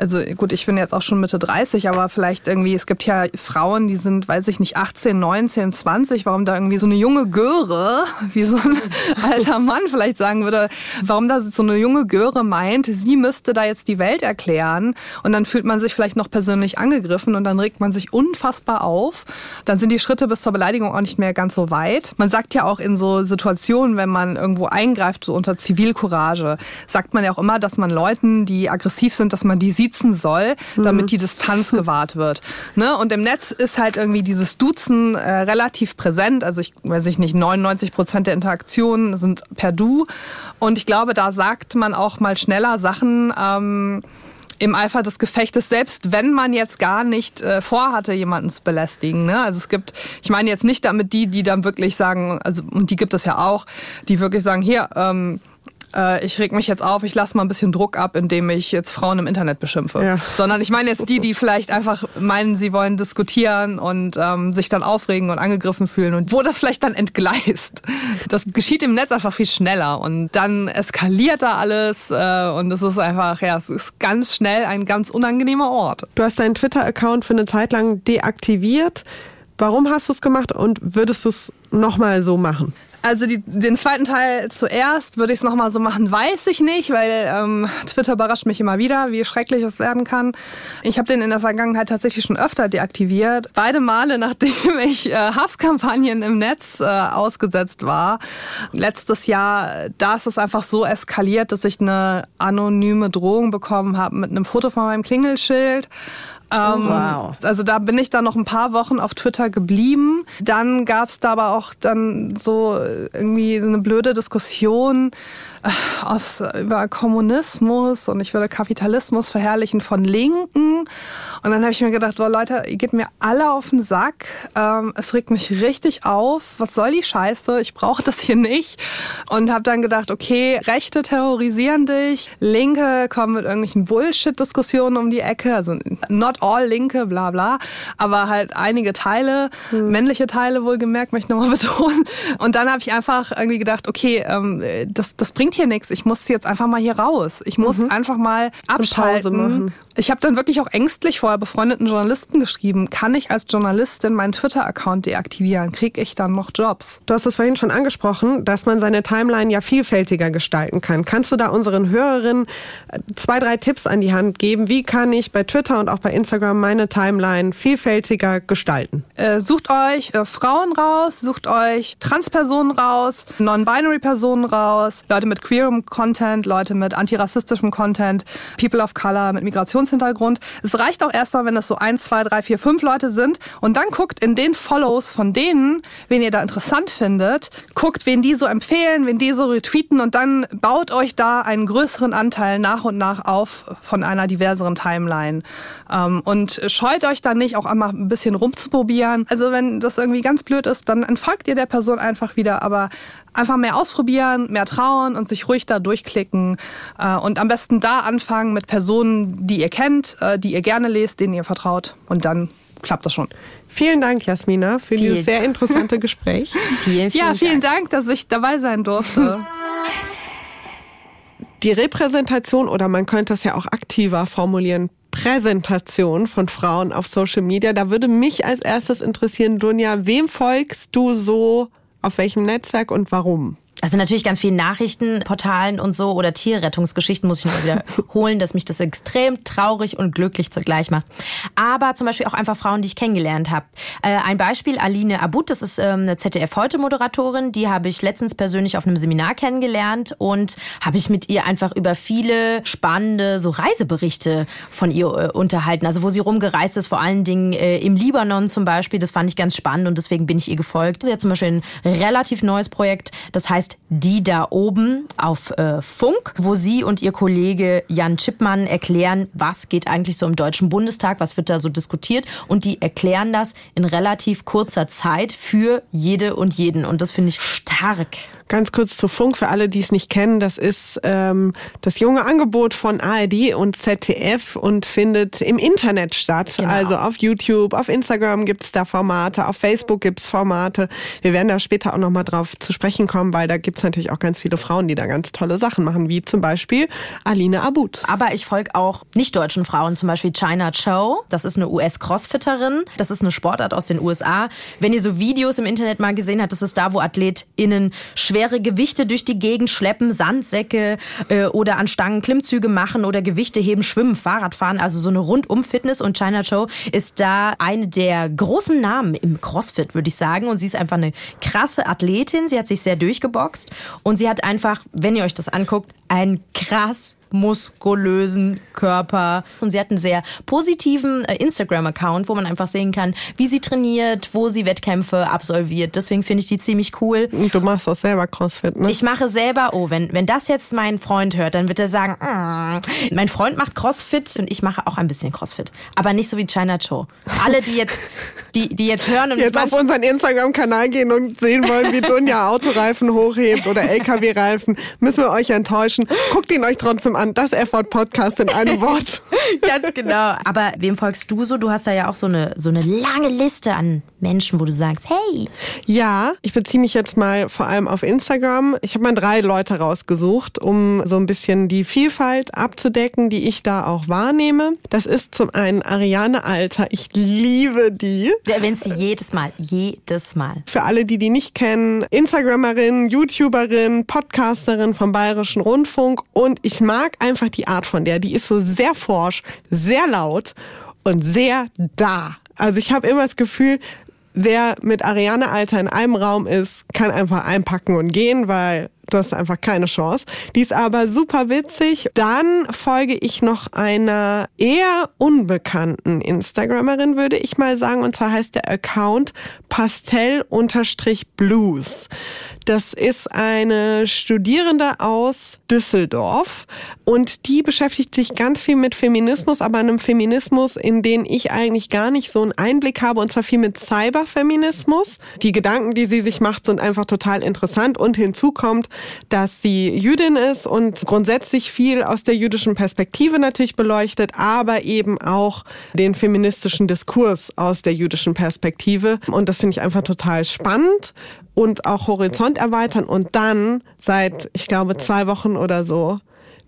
also gut, ich bin jetzt auch schon Mitte 30, aber vielleicht irgendwie, es gibt ja Frauen, die sind, weiß ich nicht, 18, 19, 20, warum da irgendwie so eine junge Göre, wie so ein alter Mann vielleicht sagen würde, warum da so eine junge Göre meint, sie müsste da jetzt die Welt erklären und dann fühlt man sich vielleicht noch persönlich angegriffen und dann regt man sich unfassbar auf. Dann sind die Schritte bis zur Beleidigung auch nicht mehr ganz so weit. Man sagt ja auch in so Situationen, wenn man irgendwo eingreift, so unter Zivilcourage, sagt man ja auch immer, dass man Leuten, die aggressiv sind, dass man die sieht siezen soll, damit mhm. die Distanz gewahrt wird. Ne? Und im Netz ist halt irgendwie dieses Duzen äh, relativ präsent. Also ich weiß ich nicht, 99 Prozent der Interaktionen sind per Du. Und ich glaube, da sagt man auch mal schneller Sachen. Ähm, im Eifer des Gefechtes, selbst wenn man jetzt gar nicht äh, vorhatte, jemanden zu belästigen. Ne? Also es gibt, ich meine jetzt nicht damit die, die dann wirklich sagen, also und die gibt es ja auch, die wirklich sagen, hier, ähm, äh, ich reg mich jetzt auf, ich lasse mal ein bisschen Druck ab, indem ich jetzt Frauen im Internet beschimpfe. Ja. Sondern ich meine jetzt die, die vielleicht einfach meinen, sie wollen diskutieren und ähm, sich dann aufregen und angegriffen fühlen und wo das vielleicht dann entgleist. Das geschieht im Netz einfach viel schneller und dann eskaliert da alles äh, und es ist einfach, ja, es ist ganz schnell ein ganz unangenehmer Ort. Du hast deinen Twitter-Account für eine Zeit lang deaktiviert. Warum hast du es gemacht und würdest du es nochmal so machen? Also die, den zweiten Teil zuerst würde ich es nochmal so machen, weiß ich nicht, weil ähm, Twitter überrascht mich immer wieder, wie schrecklich es werden kann. Ich habe den in der Vergangenheit tatsächlich schon öfter deaktiviert. Beide Male, nachdem ich äh, Hasskampagnen im Netz äh, ausgesetzt war. Letztes Jahr, da ist es einfach so eskaliert, dass ich eine anonyme Drohung bekommen habe mit einem Foto von meinem Klingelschild ähm, wow. Also da bin ich dann noch ein paar Wochen auf Twitter geblieben. Dann gab es da aber auch dann so irgendwie eine blöde Diskussion aus, über Kommunismus und ich würde Kapitalismus verherrlichen von Linken. Und dann habe ich mir gedacht, boah Leute, ihr geht mir alle auf den Sack. Ähm, es regt mich richtig auf. Was soll die Scheiße? Ich brauche das hier nicht. Und habe dann gedacht, okay, Rechte terrorisieren dich, Linke kommen mit irgendwelchen Bullshit-Diskussionen um die Ecke. Also not all Linke, bla bla. Aber halt einige Teile, hm. männliche Teile wohlgemerkt, möchte ich nochmal betonen. Und dann habe ich einfach irgendwie gedacht, okay, ähm, das, das bringt hier nichts. Ich muss jetzt einfach mal hier raus. Ich muss mhm. einfach mal abschalten ich habe dann wirklich auch ängstlich vorher befreundeten Journalisten geschrieben, kann ich als Journalistin meinen Twitter-Account deaktivieren? Kriege ich dann noch Jobs? Du hast es vorhin schon angesprochen, dass man seine Timeline ja vielfältiger gestalten kann. Kannst du da unseren Hörerinnen äh, zwei, drei Tipps an die Hand geben? Wie kann ich bei Twitter und auch bei Instagram meine Timeline vielfältiger gestalten? Äh, sucht euch äh, Frauen raus, sucht euch Transpersonen raus, Non-Binary-Personen raus, Leute mit queerem Content, Leute mit antirassistischem Content, People of Color mit Migration Migrationshintergrund. Es reicht auch erstmal, wenn es so eins, zwei, drei, vier, fünf Leute sind und dann guckt in den Follows von denen, wen ihr da interessant findet, guckt, wen die so empfehlen, wen die so retweeten und dann baut euch da einen größeren Anteil nach und nach auf von einer diverseren Timeline. Ähm, und scheut euch dann nicht, auch einmal ein bisschen rumzuprobieren. Also wenn das irgendwie ganz blöd ist, dann entfolgt ihr der Person einfach wieder, aber einfach mehr ausprobieren, mehr trauen und sich ruhig da durchklicken äh, und am besten da anfangen mit Personen, die ihr kennt, äh, die ihr gerne lest, denen ihr vertraut und dann klappt das schon. Vielen Dank, Jasmina, für Viel. dieses sehr interessante Gespräch. vielen, vielen ja, vielen Dank. Dank, dass ich dabei sein durfte. Die Repräsentation oder man könnte es ja auch aktiver formulieren, Präsentation von Frauen auf Social Media. Da würde mich als erstes interessieren, Dunja, wem folgst du so auf welchem Netzwerk und warum? Also natürlich ganz vielen Nachrichtenportalen und so oder Tierrettungsgeschichten muss ich noch wieder holen, dass mich das extrem traurig und glücklich zugleich macht. Aber zum Beispiel auch einfach Frauen, die ich kennengelernt habe. Äh, ein Beispiel, Aline Abut, das ist ähm, eine ZDF-Heute-Moderatorin, die habe ich letztens persönlich auf einem Seminar kennengelernt und habe ich mit ihr einfach über viele spannende so Reiseberichte von ihr äh, unterhalten. Also wo sie rumgereist ist, vor allen Dingen äh, im Libanon zum Beispiel. Das fand ich ganz spannend und deswegen bin ich ihr gefolgt. Sie hat zum Beispiel ein relativ neues Projekt, das heißt heißt Die da oben auf äh, Funk, wo sie und ihr Kollege Jan Schippmann erklären, was geht eigentlich so im Deutschen Bundestag, was wird da so diskutiert und die erklären das in relativ kurzer Zeit für jede und jeden und das finde ich stark. Ganz kurz zu Funk, für alle, die es nicht kennen, das ist ähm, das junge Angebot von ARD und ZDF und findet im Internet statt. Genau. Also auf YouTube, auf Instagram gibt's da Formate, auf Facebook gibt's Formate. Wir werden da später auch nochmal drauf zu sprechen kommen, weil da gibt's natürlich auch ganz viele Frauen, die da ganz tolle Sachen machen, wie zum Beispiel Aline Abud. Aber ich folge auch nicht-deutschen Frauen, zum Beispiel China Cho. Das ist eine US-Crossfitterin. Das ist eine Sportart aus den USA. Wenn ihr so Videos im Internet mal gesehen habt, das ist da, wo AthletInnen schwer schwere Gewichte durch die Gegend schleppen, Sandsäcke äh, oder an Stangen Klimmzüge machen oder Gewichte heben, schwimmen, Fahrrad fahren, also so eine Rundum-Fitness. Und China Cho ist da eine der großen Namen im CrossFit, würde ich sagen. Und sie ist einfach eine krasse Athletin. Sie hat sich sehr durchgeboxt und sie hat einfach, wenn ihr euch das anguckt, einen krass muskulösen Körper. Und sie hat einen sehr positiven äh, Instagram-Account, wo man einfach sehen kann, wie sie trainiert, wo sie Wettkämpfe absolviert. Deswegen finde ich die ziemlich cool. Und du machst auch selber CrossFit, ne? Ich mache selber, oh, wenn, wenn das jetzt mein Freund hört, dann wird er sagen, mm. mein Freund macht CrossFit und ich mache auch ein bisschen CrossFit. Aber nicht so wie China Cho. Alle, die jetzt, die, die jetzt hören und jetzt auf unseren Instagram-Kanal gehen und sehen wollen, wie Dunja Autoreifen hochhebt oder LKW-Reifen, müssen wir euch enttäuschen. Guckt ihn euch trotzdem an. Das Effort-Podcast in einem Wort. Ganz genau. Aber wem folgst du so? Du hast da ja auch so eine, so eine lange Liste an Menschen, wo du sagst, hey. Ja, ich beziehe mich jetzt mal vor allem auf Instagram. Ich habe mal drei Leute rausgesucht, um so ein bisschen die Vielfalt abzudecken, die ich da auch wahrnehme. Das ist zum einen Ariane Alter. Ich liebe die. Du erwähnst sie jedes Mal, jedes Mal. Für alle, die die nicht kennen, Instagramerin, YouTuberin, Podcasterin vom Bayerischen Rundfunk und ich mag einfach die Art von der. Die ist so sehr forsch, sehr laut und sehr da. Also ich habe immer das Gefühl, wer mit Ariane Alter in einem Raum ist, kann einfach einpacken und gehen, weil du hast einfach keine Chance. Die ist aber super witzig. Dann folge ich noch einer eher unbekannten Instagramerin, würde ich mal sagen. Und zwar heißt der Account Pastell-Blues. Das ist eine Studierende aus Düsseldorf und die beschäftigt sich ganz viel mit Feminismus, aber einem Feminismus, in den ich eigentlich gar nicht so einen Einblick habe und zwar viel mit Cyberfeminismus. Die Gedanken, die sie sich macht, sind einfach total interessant und hinzu kommt, dass sie Jüdin ist und grundsätzlich viel aus der jüdischen Perspektive natürlich beleuchtet, aber eben auch den feministischen Diskurs aus der jüdischen Perspektive. Und das finde ich einfach total spannend und auch Horizont erweitern. Und dann seit, ich glaube, zwei Wochen oder so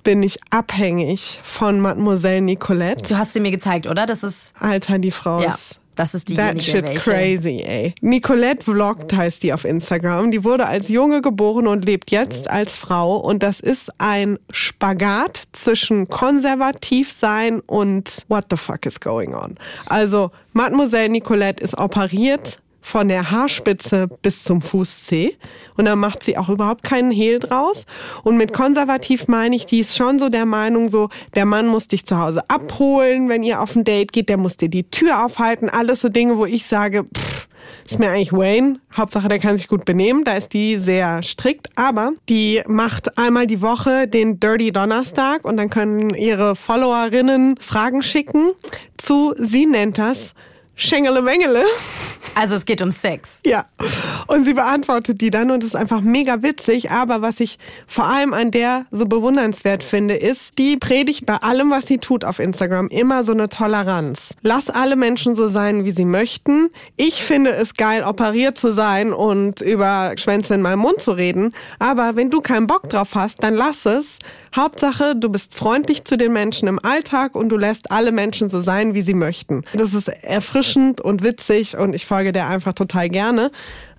bin ich abhängig von Mademoiselle Nicolette. Du hast sie mir gezeigt, oder? Das ist. Alter, die Frau ja. ist das ist diejenige, That shit welche. crazy, ey. Nicolette Vlogged heißt die auf Instagram. Die wurde als Junge geboren und lebt jetzt als Frau. Und das ist ein Spagat zwischen konservativ sein und what the fuck is going on. Also, Mademoiselle Nicolette ist operiert von der Haarspitze bis zum Fußzeh. Und da macht sie auch überhaupt keinen Hehl draus. Und mit konservativ meine ich, die ist schon so der Meinung, so, der Mann muss dich zu Hause abholen, wenn ihr auf ein Date geht, der muss dir die Tür aufhalten. Alles so Dinge, wo ich sage, pff, ist mir eigentlich Wayne. Hauptsache, der kann sich gut benehmen. Da ist die sehr strikt. Aber die macht einmal die Woche den Dirty Donnerstag und dann können ihre Followerinnen Fragen schicken zu, sie nennt das Schengele Mengele. Also es geht um Sex. Ja. Und sie beantwortet die dann und ist einfach mega witzig. Aber was ich vor allem an der so bewundernswert finde, ist, die predigt bei allem, was sie tut auf Instagram, immer so eine Toleranz. Lass alle Menschen so sein, wie sie möchten. Ich finde es geil, operiert zu sein und über Schwänze in meinem Mund zu reden. Aber wenn du keinen Bock drauf hast, dann lass es. Hauptsache, du bist freundlich zu den Menschen im Alltag und du lässt alle Menschen so sein, wie sie möchten. Das ist erfrischend und witzig und ich folge der einfach total gerne.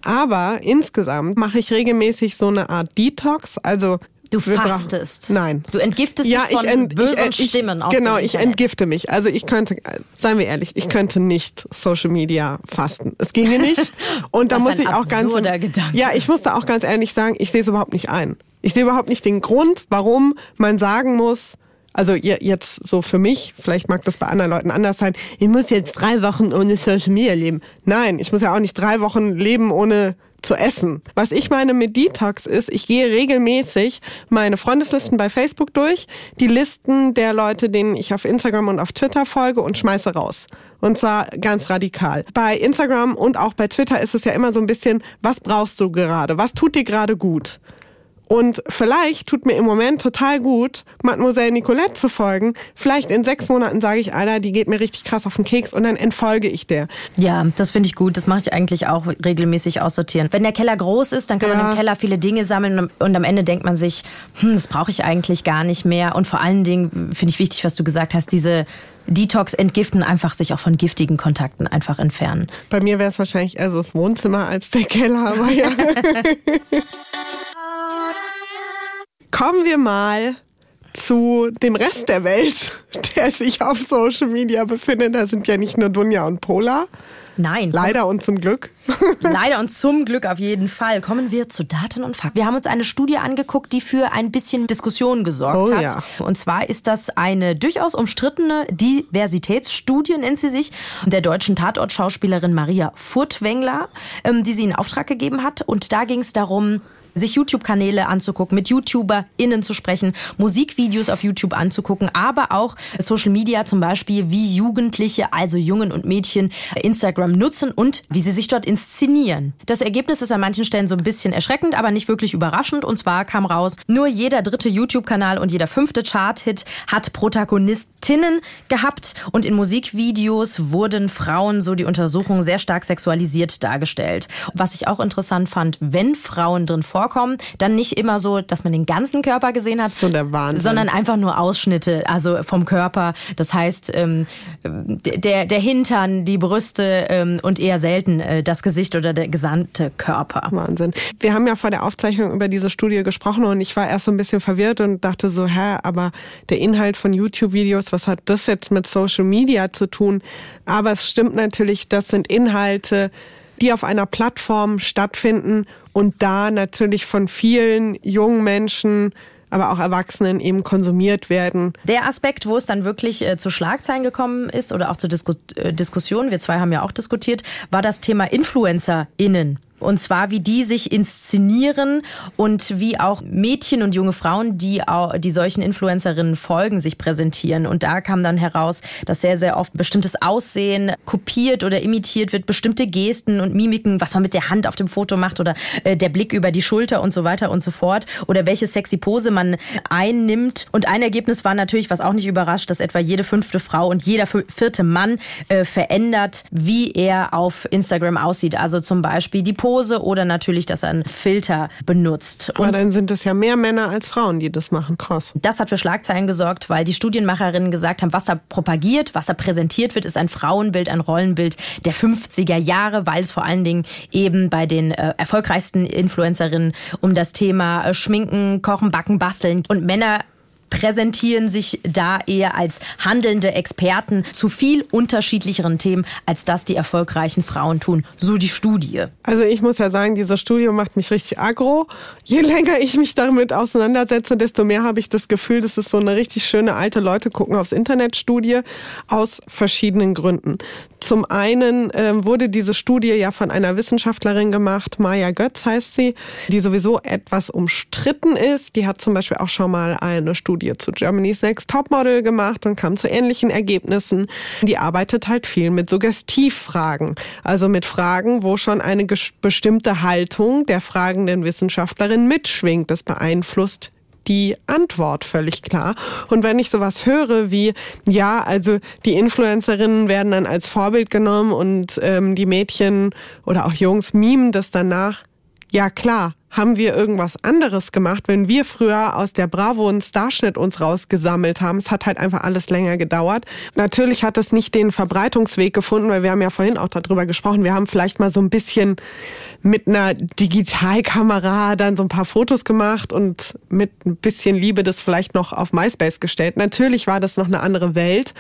Aber insgesamt mache ich regelmäßig so eine Art Detox. Also Du fastest. Nein. Du entgiftest Ja, dich von ich, ent, bösen ich, ich, Stimmen aus Genau, ich entgifte mich. Also ich könnte, seien wir ehrlich, ich könnte nicht Social Media fasten. Es ginge nicht. Und da muss ich auch ganz, Gedanke. ja, ich muss da auch ganz ehrlich sagen, ich sehe es überhaupt nicht ein. Ich sehe überhaupt nicht den Grund, warum man sagen muss, also je- jetzt so für mich, vielleicht mag das bei anderen Leuten anders sein, ich muss jetzt drei Wochen ohne Social Media leben. Nein, ich muss ja auch nicht drei Wochen leben ohne zu essen. Was ich meine mit Detox ist, ich gehe regelmäßig meine Freundeslisten bei Facebook durch, die Listen der Leute, denen ich auf Instagram und auf Twitter folge und schmeiße raus. Und zwar ganz radikal. Bei Instagram und auch bei Twitter ist es ja immer so ein bisschen, was brauchst du gerade? Was tut dir gerade gut? Und vielleicht tut mir im Moment total gut, Mademoiselle Nicolette zu folgen. Vielleicht in sechs Monaten sage ich, Alter, die geht mir richtig krass auf den Keks und dann entfolge ich der. Ja, das finde ich gut. Das mache ich eigentlich auch regelmäßig aussortieren. Wenn der Keller groß ist, dann kann man Ja. im Keller viele Dinge sammeln und am Ende denkt man sich, hm, das brauche ich eigentlich gar nicht mehr. Und vor allen Dingen finde ich wichtig, was du gesagt hast, diese Detox entgiften, einfach sich auch von giftigen Kontakten einfach entfernen. Bei mir wäre es wahrscheinlich eher so das Wohnzimmer als der Keller, aber ja. Kommen wir mal zu dem Rest der Welt, der sich auf Social Media befindet. Da sind ja nicht nur Dunja und Pola. Nein. Leider und zum Glück. Leider und zum Glück auf jeden Fall. Kommen wir zu Daten und Fakten. Wir haben uns eine Studie angeguckt, die für ein bisschen Diskussion gesorgt Oh hat. ja. Und zwar ist das eine durchaus umstrittene Diversitätsstudie, nennt sie sich, der deutschen Tatortschauspielerin Maria Furtwängler, ähm, die sie in Auftrag gegeben hat. Und da ging es darum, sich YouTube-Kanäle anzugucken, mit YouTuberInnen zu sprechen, Musikvideos auf YouTube anzugucken, aber auch Social Media zum Beispiel, wie Jugendliche, also Jungen und Mädchen, Instagram nutzen und wie sie sich dort inszenieren. Das Ergebnis ist an manchen Stellen so ein bisschen erschreckend, aber nicht wirklich überraschend. Und zwar kam raus, nur jeder dritte YouTube-Kanal und jeder fünfte Chart-Hit hat Protagonistinnen gehabt und in Musikvideos wurden Frauen, so die Untersuchung, sehr stark sexualisiert dargestellt. Was ich auch interessant fand, wenn Frauen drin vorkommen, dann nicht immer so, dass man den ganzen Körper gesehen hat, So der Wahnsinn. sondern einfach nur Ausschnitte, also vom Körper. Das heißt, ähm, der, der Hintern, die Brüste ähm, und eher selten äh, das Gesicht oder der gesamte Körper. Wahnsinn. Wir haben ja vor der Aufzeichnung über diese Studie gesprochen und ich war erst so ein bisschen verwirrt und dachte so, hä, aber der Inhalt von YouTube-Videos, was hat das jetzt mit Social Media zu tun? Aber es stimmt natürlich, das sind Inhalte, die auf einer Plattform stattfinden und da natürlich von vielen jungen Menschen, aber auch Erwachsenen eben konsumiert werden. Der Aspekt, wo es dann wirklich äh, zu Schlagzeilen gekommen ist oder auch zur Disku äh, Diskussion, wir zwei haben ja auch diskutiert, war das Thema InfluencerInnen. Und zwar, wie die sich inszenieren und wie auch Mädchen und junge Frauen, die, auch, die solchen Influencerinnen folgen, sich präsentieren. Und da kam dann heraus, dass sehr, sehr oft bestimmtes Aussehen kopiert oder imitiert wird, bestimmte Gesten und Mimiken, was man mit der Hand auf dem Foto macht oder äh, der Blick über die Schulter und so weiter und so fort. Oder welche sexy Pose man einnimmt. Und ein Ergebnis war natürlich, was auch nicht überrascht, dass etwa jede fünfte Frau und jeder vierte Mann äh, verändert, wie er auf Instagram aussieht. Also zum Beispiel die Pose oder natürlich, dass er einen Filter benutzt. Aber Und dann sind es ja mehr Männer als Frauen, die das machen. Krass. das hat für Schlagzeilen gesorgt, weil die Studienmacherinnen gesagt haben, was da propagiert, was da präsentiert wird, ist ein Frauenbild, ein Rollenbild der 50er Jahre, weil es vor allen Dingen eben bei den äh, erfolgreichsten Influencerinnen um das Thema äh, Schminken, Kochen, Backen, Basteln und Männer präsentieren sich da eher als handelnde Experten zu viel unterschiedlicheren Themen, als das die erfolgreichen Frauen tun. So die Studie. Also ich muss ja sagen, diese Studie macht mich richtig aggro. Je länger ich mich damit auseinandersetze, desto mehr habe ich das Gefühl, das ist so eine richtig schöne alte Leute gucken aufs Internet Studie aus verschiedenen Gründen. Zum einen ähm, wurde diese Studie ja von einer Wissenschaftlerin gemacht, Maja Götz heißt sie, die sowieso etwas umstritten ist. Die hat zum Beispiel auch schon mal eine Studie zu Germany's Next Topmodel gemacht und kam zu ähnlichen Ergebnissen. Die arbeitet halt viel mit Suggestivfragen, also mit Fragen, wo schon eine bestimmte Haltung der fragenden Wissenschaftlerin mitschwingt. Das beeinflusst die Antwort völlig klar. Und wenn ich sowas höre wie, ja, also die Influencerinnen werden dann als Vorbild genommen und ähm, die Mädchen oder auch Jungs mimen das danach, ja klar, haben wir irgendwas anderes gemacht, wenn wir früher aus der Bravo und Starschnitt uns rausgesammelt haben. Es hat halt einfach alles länger gedauert. Natürlich hat es nicht den Verbreitungsweg gefunden, weil wir haben ja vorhin auch darüber gesprochen. Wir haben vielleicht mal so ein bisschen mit einer Digitalkamera dann so ein paar Fotos gemacht und mit ein bisschen Liebe das vielleicht noch auf MySpace gestellt. Natürlich war das noch eine andere Welt,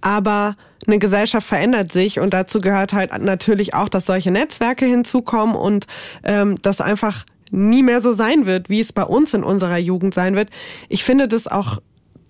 aber eine Gesellschaft verändert sich und dazu gehört halt natürlich auch, dass solche Netzwerke hinzukommen und ähm, das einfach nie mehr so sein wird, wie es bei uns in unserer Jugend sein wird. Ich finde das auch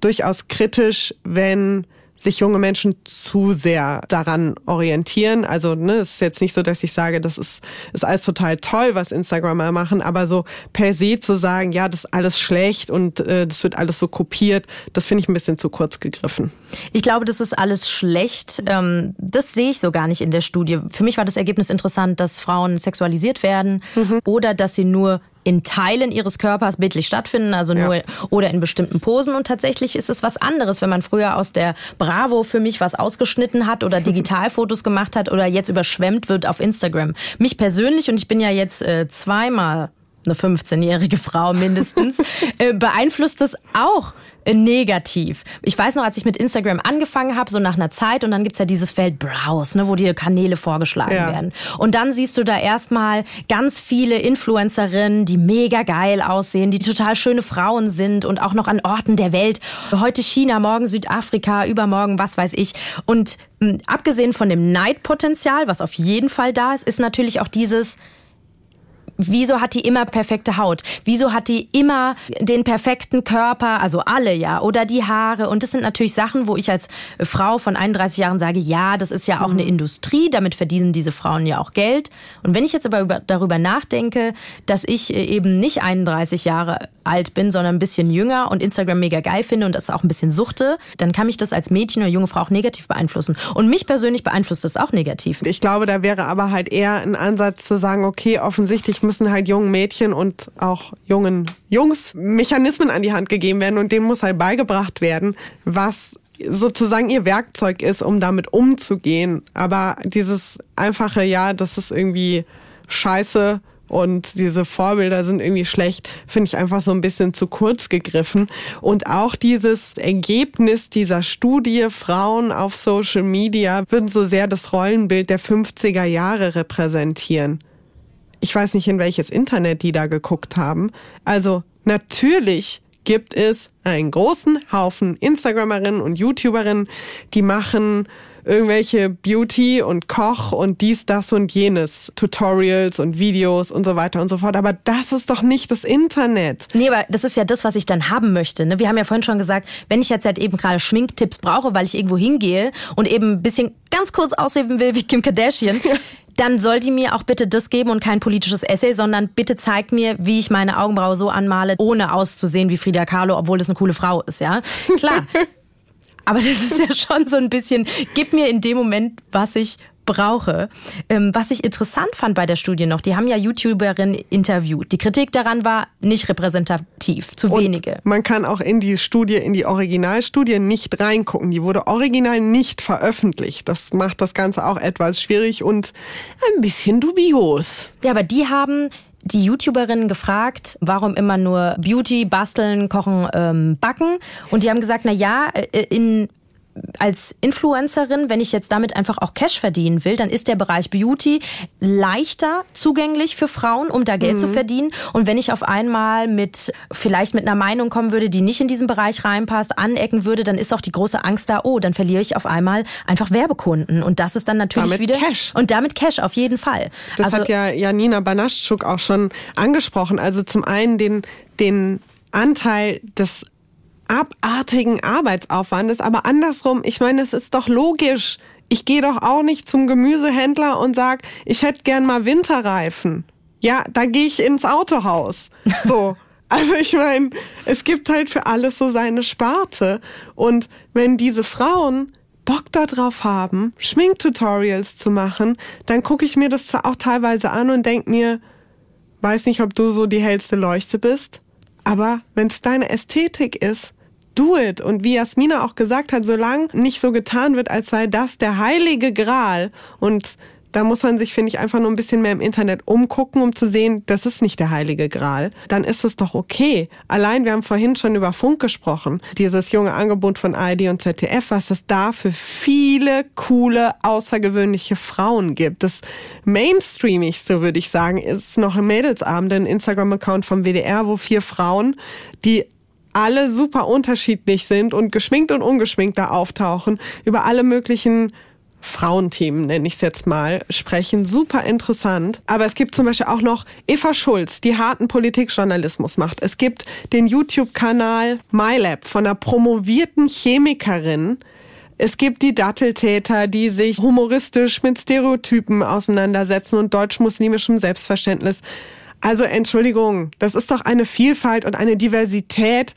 durchaus kritisch, wenn sich junge Menschen zu sehr daran orientieren. Also ne, es ist jetzt nicht so, dass ich sage, das ist, ist alles total toll, was Instagramer machen, aber so per se zu sagen, ja, das ist alles schlecht und äh, das wird alles so kopiert, das finde ich ein bisschen zu kurz gegriffen. Ich glaube, das ist alles schlecht. Ähm, Das sehe ich so gar nicht in der Studie. Für mich war das Ergebnis interessant, dass Frauen sexualisiert werden oder dass sie nur in Teilen ihres Körpers bildlich stattfinden, also nur Ja. oder in bestimmten Posen. Und tatsächlich ist es was anderes, wenn man früher aus der Bravo für mich was ausgeschnitten hat oder Digitalfotos gemacht hat oder jetzt überschwemmt wird auf Instagram. Mich persönlich, und ich bin ja jetzt äh, zweimal eine 15-jährige Frau mindestens, äh, beeinflusst das auch negativ. Ich weiß noch, als ich mit Instagram angefangen habe, so nach einer Zeit, und dann gibt's ja dieses Feld Browse, ne, wo dir Kanäle vorgeschlagen ja. werden. Und dann siehst du da erstmal ganz viele Influencerinnen, die mega geil aussehen, die total schöne Frauen sind und auch noch an Orten der Welt. Heute China, morgen Südafrika, übermorgen, was weiß ich. Und mh, hm, abgesehen von dem Neidpotenzial, was auf jeden Fall da ist, ist natürlich auch dieses, wieso hat die immer perfekte Haut? Wieso hat die immer den perfekten Körper? Also alle, ja. Oder die Haare. Und das sind natürlich Sachen, wo ich als Frau von 31 Jahren sage, ja, das ist ja auch eine mhm. Industrie. Damit verdienen diese Frauen ja auch Geld. Und wenn ich jetzt aber über, darüber nachdenke, dass ich äh, eben nicht 31 Jahre alt bin, sondern ein bisschen jünger und Instagram mega geil finde und das auch ein bisschen suchte, dann kann mich das als Mädchen oder junge Frau auch negativ beeinflussen. Und mich persönlich beeinflusst das auch negativ. Ich glaube, da wäre aber halt eher ein Ansatz zu sagen, okay, offensichtlich müssen halt jungen Mädchen und auch jungen Jungs Mechanismen an die Hand gegeben werden und denen muss halt beigebracht werden, was sozusagen ihr Werkzeug ist, um damit umzugehen. Aber dieses einfache, ja, das ist irgendwie scheiße und diese Vorbilder sind irgendwie schlecht, finde ich einfach so ein bisschen zu kurz gegriffen. Und auch dieses Ergebnis dieser Studie, Frauen auf Social Media, würden so sehr das Rollenbild der 50er Jahre repräsentieren ich weiß nicht, in welches Internet die da geguckt haben. Also natürlich gibt es einen großen Haufen Instagramerinnen und YouTuberinnen, die machen irgendwelche Beauty und Koch und dies, das und jenes, Tutorials und Videos und so weiter und so fort. Aber das ist doch nicht das Internet. Nee, aber das ist ja das, was ich dann haben möchte. Ne? Wir haben ja vorhin schon gesagt, wenn ich jetzt halt eben gerade Schminktipps brauche, weil ich irgendwo hingehe und eben ein bisschen ganz kurz aussehen will wie Kim Kardashian, dann soll die mir auch bitte das geben und kein politisches Essay, sondern bitte zeigt mir, wie ich meine Augenbraue so anmale, ohne auszusehen wie Frida Kahlo, obwohl das eine coole Frau ist, ja? Klar. Aber das ist ja schon so ein bisschen, gib mir in dem Moment, was ich brauche. Ähm, was ich interessant fand bei der Studie noch, die haben ja YouTuberinnen interviewt. Die Kritik daran war nicht repräsentativ, zu und wenige. Man kann auch in die Studie, in die Originalstudie nicht reingucken. Die wurde original nicht veröffentlicht. Das macht das Ganze auch etwas schwierig und ein bisschen dubios. Ja, aber die haben die YouTuberinnen gefragt, warum immer nur Beauty, Basteln, Kochen, ähm, Backen. Und die haben gesagt, na ja, äh, in als Influencerin, wenn ich jetzt damit einfach auch Cash verdienen will, dann ist der Bereich Beauty leichter zugänglich für Frauen, um da Geld mhm. zu verdienen. Und wenn ich auf einmal mit, vielleicht mit einer Meinung kommen würde, die nicht in diesen Bereich reinpasst, anecken würde, dann ist auch die große Angst da, oh, dann verliere ich auf einmal einfach Werbekunden. Und das ist dann natürlich damit wieder. Cash. Und damit Cash, auf jeden Fall. Das also, hat ja Janina Banaschuk auch schon angesprochen. Also zum einen den, den Anteil des abartigen Arbeitsaufwandes. Aber andersrum, ich meine, es ist doch logisch. Ich gehe doch auch nicht zum Gemüsehändler und sag, ich hätte gern mal Winterreifen. Ja, da gehe ich ins Autohaus. So. Also ich meine, es gibt halt für alles so seine Sparte. Und wenn diese Frauen Bock darauf haben, Schminktutorials zu machen, dann gucke ich mir das zwar auch teilweise an und denk mir, weiß nicht, ob du so die hellste Leuchte bist, aber wenn es deine Ästhetik ist, do it. Und wie Jasmina auch gesagt hat, solange nicht so getan wird, als sei das der heilige Gral und da muss man sich, finde ich, einfach nur ein bisschen mehr im Internet umgucken, um zu sehen, das ist nicht der heilige Gral. Dann ist es doch okay. Allein, wir haben vorhin schon über Funk gesprochen. Dieses junge Angebot von ARD und ZDF, was es da für viele coole, außergewöhnliche Frauen gibt. Das Mainstreamigste, würde ich sagen, ist noch ein Mädelsabend, ein Instagram-Account vom WDR, wo vier Frauen, die alle super unterschiedlich sind und geschminkt und ungeschminkt da auftauchen, über alle möglichen Frauenthemen, nenne ich es jetzt mal, sprechen. Super interessant. Aber es gibt zum Beispiel auch noch Eva Schulz, die harten Politikjournalismus macht. Es gibt den YouTube-Kanal MyLab von einer promovierten Chemikerin. Es gibt die Datteltäter, die sich humoristisch mit Stereotypen auseinandersetzen und deutsch-muslimischem Selbstverständnis. Also Entschuldigung, das ist doch eine Vielfalt und eine Diversität,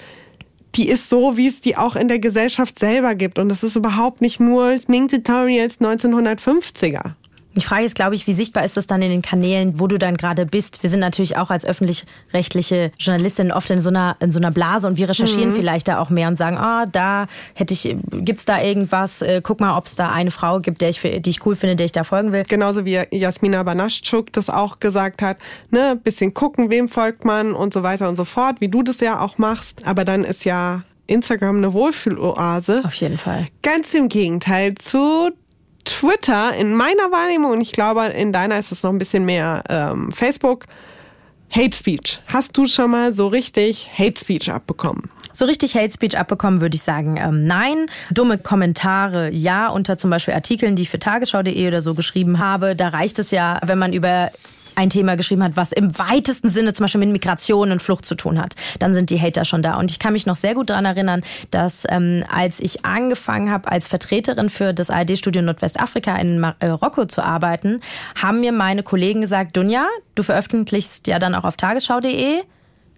die ist so, wie es die auch in der Gesellschaft selber gibt. Und das ist überhaupt nicht nur Ming-Tutorials 1950er. Die Frage ist, glaube ich, wie sichtbar ist das dann in den Kanälen, wo du dann gerade bist? Wir sind natürlich auch als öffentlich-rechtliche Journalistin oft in so einer, in so einer Blase und wir recherchieren mhm. vielleicht da auch mehr und sagen, ah, da hätte ich, gibt's da irgendwas? Äh, guck mal, ob es da eine Frau gibt, der ich, die ich cool finde, der ich da folgen will. Genauso wie Jasmina Banaschuk das auch gesagt hat, ne, bisschen gucken, wem folgt man und so weiter und so fort, wie du das ja auch machst. Aber dann ist ja Instagram eine Wohlfühloase. Auf jeden Fall. Ganz im Gegenteil zu Twitter in meiner Wahrnehmung und ich glaube, in deiner ist es noch ein bisschen mehr ähm, Facebook. Hate Speech. Hast du schon mal so richtig Hate Speech abbekommen? So richtig Hate Speech abbekommen, würde ich sagen, ähm, nein. Dumme Kommentare, ja, unter zum Beispiel Artikeln, die ich für tagesschau.de oder so geschrieben habe. Da reicht es ja, wenn man über ein Thema geschrieben hat, was im weitesten Sinne zum Beispiel mit Migration und Flucht zu tun hat, dann sind die Hater schon da. Und ich kann mich noch sehr gut daran erinnern, dass ähm, als ich angefangen habe, als Vertreterin für das ARD-Studio Nordwestafrika in Marokko zu arbeiten, haben mir meine Kollegen gesagt, Dunja, du veröffentlichst ja dann auch auf tagesschau.de,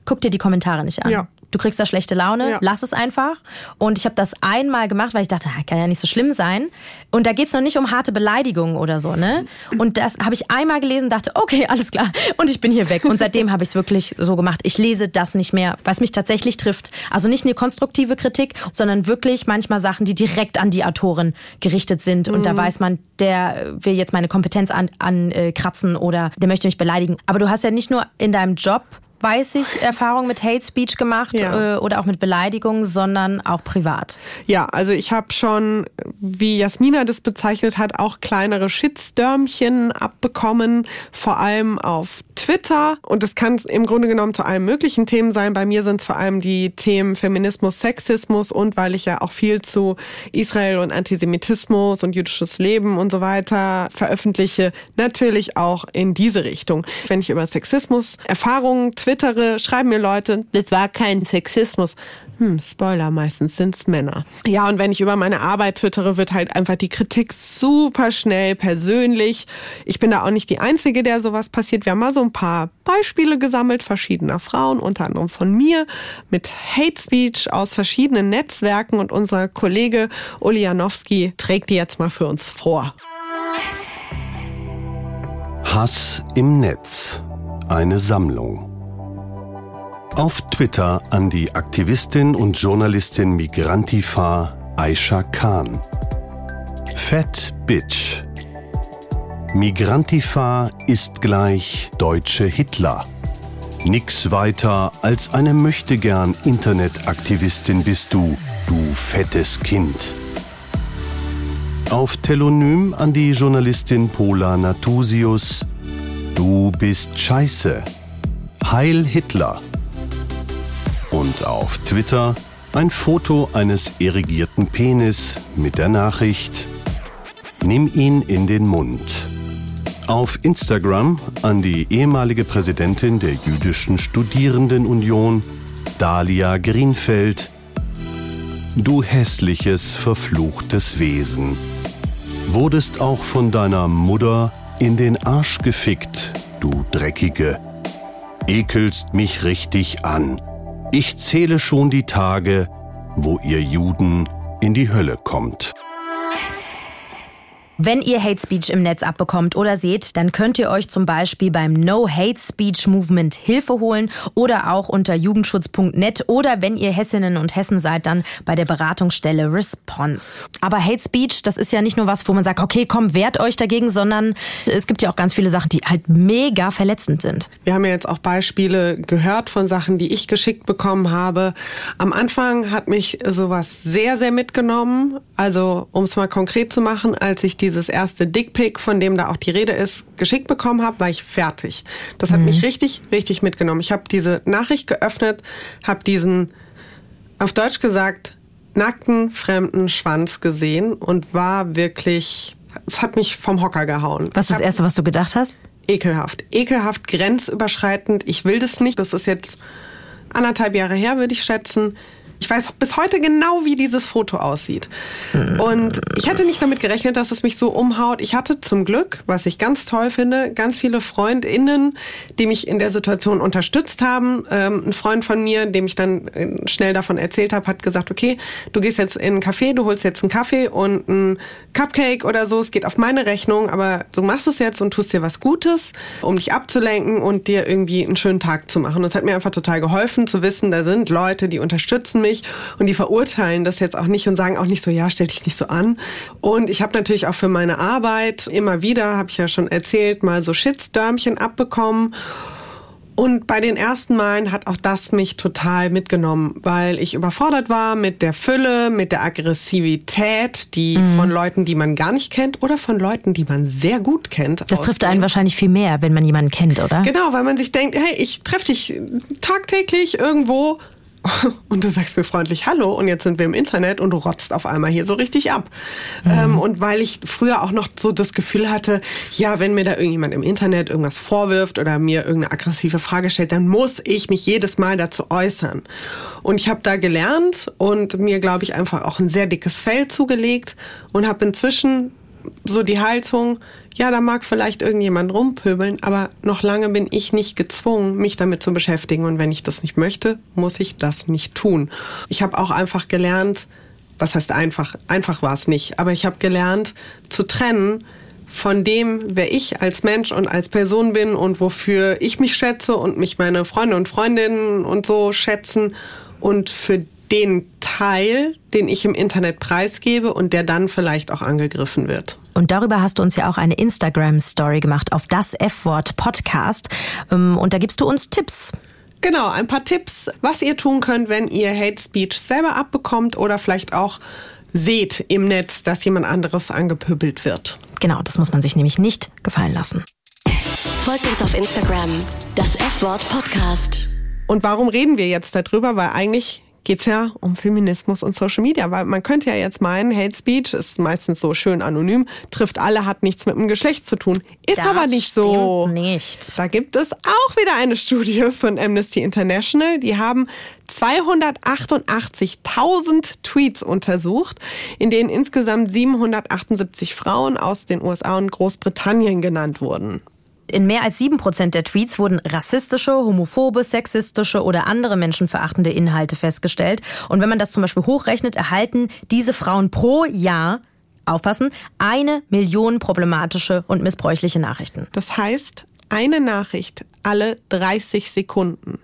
guck dir die Kommentare nicht an. Ja du kriegst da schlechte Laune, ja. lass es einfach. Und ich habe das einmal gemacht, weil ich dachte, kann ja nicht so schlimm sein. Und da geht's noch nicht um harte Beleidigungen oder so, ne? Und das habe ich einmal gelesen, dachte, okay, alles klar. Und ich bin hier weg. Und seitdem habe ich es wirklich so gemacht. Ich lese das nicht mehr, was mich tatsächlich trifft. Also nicht eine konstruktive Kritik, sondern wirklich manchmal Sachen, die direkt an die Autoren gerichtet sind. Und mhm. da weiß man, der will jetzt meine Kompetenz ankratzen an, äh, oder der möchte mich beleidigen. Aber du hast ja nicht nur in deinem Job weiß ich, Erfahrungen mit Hate Speech gemacht ja. äh, oder auch mit Beleidigungen, sondern auch privat. Ja, also ich habe schon, wie Jasmina das bezeichnet hat, auch kleinere Shitstürmchen abbekommen, vor allem auf Twitter. Und das kann im Grunde genommen zu allen möglichen Themen sein. Bei mir sind es vor allem die Themen Feminismus, Sexismus und weil ich ja auch viel zu Israel und Antisemitismus und jüdisches Leben und so weiter veröffentliche, natürlich auch in diese Richtung. Wenn ich über Sexismus Erfahrungen twitter twittere, schreiben mir Leute, das war kein Sexismus. Hm, Spoiler, meistens sind's Männer. Ja, und wenn ich über meine Arbeit twittere, wird halt einfach die Kritik super schnell persönlich. Ich bin da auch nicht die Einzige, der sowas passiert. Wir haben mal so ein paar Beispiele gesammelt, verschiedener Frauen, unter anderem von mir, mit Hate Speech aus verschiedenen Netzwerken und unser Kollege Uli Janowski trägt die jetzt mal für uns vor. Hass im Netz. Eine Sammlung. Auf Twitter an die Aktivistin und Journalistin Migrantifa Aisha Khan. Fat Bitch. Migrantifa ist gleich deutsche Hitler. Nix weiter als eine möchtegern Internetaktivistin bist du, du fettes Kind. Auf Telonym an die Journalistin Pola Natusius. Du bist scheiße. Heil Hitler und auf Twitter ein Foto eines erigierten Penis mit der Nachricht Nimm ihn in den Mund. Auf Instagram an die ehemalige Präsidentin der jüdischen Studierendenunion, Dalia Greenfeld. Du hässliches, verfluchtes Wesen. Wurdest auch von deiner Mutter in den Arsch gefickt, du Dreckige. Ekelst mich richtig an. Ich zähle schon die Tage, wo ihr Juden in die Hölle kommt. Wenn ihr Hate Speech im Netz abbekommt oder seht, dann könnt ihr euch zum Beispiel beim No Hate Speech Movement Hilfe holen oder auch unter jugendschutz.net oder wenn ihr Hessinnen und Hessen seid, dann bei der Beratungsstelle Response. Aber Hate Speech, das ist ja nicht nur was, wo man sagt, okay, komm, wehrt euch dagegen, sondern es gibt ja auch ganz viele Sachen, die halt mega verletzend sind. Wir haben ja jetzt auch Beispiele gehört von Sachen, die ich geschickt bekommen habe. Am Anfang hat mich sowas sehr, sehr mitgenommen. Also, um es mal konkret zu machen, als ich diese dieses erste Dickpick, von dem da auch die Rede ist, geschickt bekommen habe, war ich fertig. Das hat mhm. mich richtig, richtig mitgenommen. Ich habe diese Nachricht geöffnet, habe diesen, auf Deutsch gesagt, nackten, fremden Schwanz gesehen und war wirklich, es hat mich vom Hocker gehauen. Was ist das Erste, was du gedacht hast? Ekelhaft. Ekelhaft, grenzüberschreitend. Ich will das nicht. Das ist jetzt anderthalb Jahre her, würde ich schätzen. Ich weiß bis heute genau, wie dieses Foto aussieht. Und ich hätte nicht damit gerechnet, dass es mich so umhaut. Ich hatte zum Glück, was ich ganz toll finde, ganz viele FreundInnen, die mich in der Situation unterstützt haben. Ähm, ein Freund von mir, dem ich dann äh, schnell davon erzählt habe, hat gesagt, okay, du gehst jetzt in einen Café, du holst jetzt einen Kaffee und einen Cupcake oder so. Es geht auf meine Rechnung, aber du machst es jetzt und tust dir was Gutes, um dich abzulenken und dir irgendwie einen schönen Tag zu machen. Das hat mir einfach total geholfen zu wissen, da sind Leute, die unterstützen mich und die verurteilen das jetzt auch nicht und sagen auch nicht so, ja, stell dich nicht so an. Und ich habe natürlich auch für meine Arbeit immer wieder, habe ich ja schon erzählt, mal so Shitstörmchen abbekommen. Und bei den ersten Malen hat auch das mich total mitgenommen, weil ich überfordert war mit der Fülle, mit der Aggressivität, die mhm. von Leuten, die man gar nicht kennt oder von Leuten, die man sehr gut kennt. Das trifft einen wahrscheinlich viel mehr, wenn man jemanden kennt, oder? Genau, weil man sich denkt, hey, ich treffe dich tagtäglich irgendwo und du sagst mir freundlich Hallo und jetzt sind wir im Internet und du rotzt auf einmal hier so richtig ab. Mhm. Ähm, und weil ich früher auch noch so das Gefühl hatte, ja, wenn mir da irgendjemand im Internet irgendwas vorwirft oder mir irgendeine aggressive Frage stellt, dann muss ich mich jedes Mal dazu äußern. Und ich habe da gelernt und mir, glaube ich, einfach auch ein sehr dickes Fell zugelegt und habe inzwischen so die Haltung, ja, da mag vielleicht irgendjemand rumpöbeln, aber noch lange bin ich nicht gezwungen, mich damit zu beschäftigen. Und wenn ich das nicht möchte, muss ich das nicht tun. Ich habe auch einfach gelernt, was heißt einfach? Einfach war es nicht, aber ich habe gelernt zu trennen von dem, wer ich als Mensch und als Person bin und wofür ich mich schätze und mich meine Freunde und Freundinnen und so schätzen und für den Teil, den ich im Internet preisgebe und der dann vielleicht auch angegriffen wird. Und darüber hast du uns ja auch eine Instagram-Story gemacht auf das F-Wort Podcast. Ähm, und da gibst du uns Tipps. Genau, ein paar Tipps, was ihr tun könnt, wenn ihr Hate Speech selber abbekommt oder vielleicht auch seht im Netz, dass jemand anderes angepöbelt wird. Genau, das muss man sich nämlich nicht gefallen lassen. Folgt uns auf Instagram, das F-Wort Podcast. Und warum reden wir jetzt darüber? Weil eigentlich geht's ja um Feminismus und Social Media. Weil man könnte ja jetzt meinen, Hate Speech ist meistens so schön anonym, trifft alle, hat nichts mit dem Geschlecht zu tun. Ist das aber nicht so. nicht. Da gibt es auch wieder eine Studie von Amnesty International. Die haben 288.000 Tweets untersucht, in denen insgesamt 778 Frauen aus den USA und Großbritannien genannt wurden. In mehr als sieben Prozent der Tweets wurden rassistische, homophobe, sexistische oder andere menschenverachtende Inhalte festgestellt. Und wenn man das zum Beispiel hochrechnet, erhalten diese Frauen pro Jahr aufpassen, eine Million problematische und missbräuchliche Nachrichten. Das heißt, eine Nachricht alle 30 Sekunden.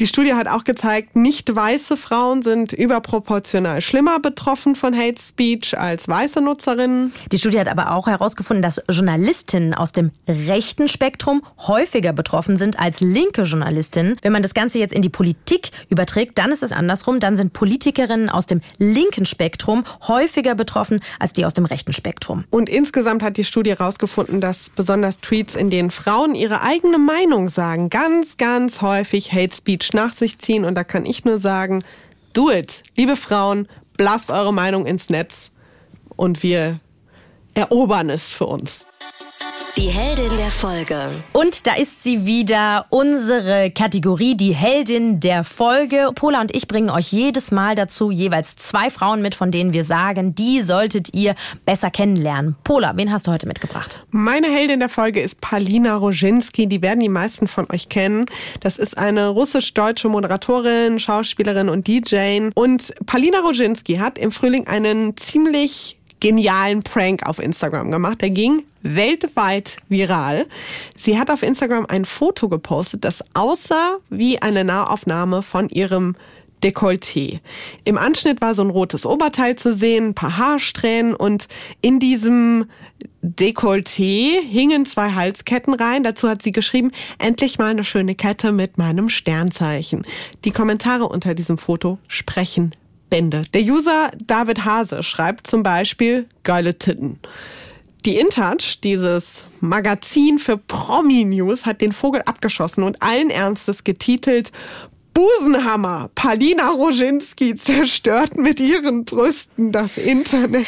Die Studie hat auch gezeigt, nicht weiße Frauen sind überproportional schlimmer betroffen von Hate Speech als weiße Nutzerinnen. Die Studie hat aber auch herausgefunden, dass Journalistinnen aus dem rechten Spektrum häufiger betroffen sind als linke Journalistinnen. Wenn man das Ganze jetzt in die Politik überträgt, dann ist es andersrum. Dann sind Politikerinnen aus dem linken Spektrum häufiger betroffen als die aus dem rechten Spektrum. Und insgesamt hat die Studie herausgefunden, dass besonders Tweets, in denen Frauen ihre eigene Meinung sagen, ganz, ganz häufig Hate Speech nach sich ziehen. Und da kann ich nur sagen, do it. Liebe Frauen, blasst eure Meinung ins Netz und wir erobern es für uns. Die Heldin der Folge. Und da ist sie wieder, unsere Kategorie, die Heldin der Folge. Pola und ich bringen euch jedes Mal dazu jeweils zwei Frauen mit, von denen wir sagen, die solltet ihr besser kennenlernen. Pola, wen hast du heute mitgebracht? Meine Heldin der Folge ist Palina Roginski. Die werden die meisten von euch kennen. Das ist eine russisch-deutsche Moderatorin, Schauspielerin und DJ. Und Palina Roginski hat im Frühling einen ziemlich genialen Prank auf Instagram gemacht. Der ging weltweit viral. Sie hat auf Instagram ein Foto gepostet, das aussah wie eine Nahaufnahme von ihrem Dekolleté. Im Anschnitt war so ein rotes Oberteil zu sehen, ein paar Haarsträhnen und in diesem Dekolleté hingen zwei Halsketten rein. Dazu hat sie geschrieben, endlich mal eine schöne Kette mit meinem Sternzeichen. Die Kommentare unter diesem Foto sprechen Bände. Der User David Hase schreibt zum Beispiel geile Titten. Die InTouch, dieses Magazin für Promi-News, hat den Vogel abgeschossen und allen Ernstes getitelt Busenhammer. Palina Roginski zerstört mit ihren Brüsten das Internet.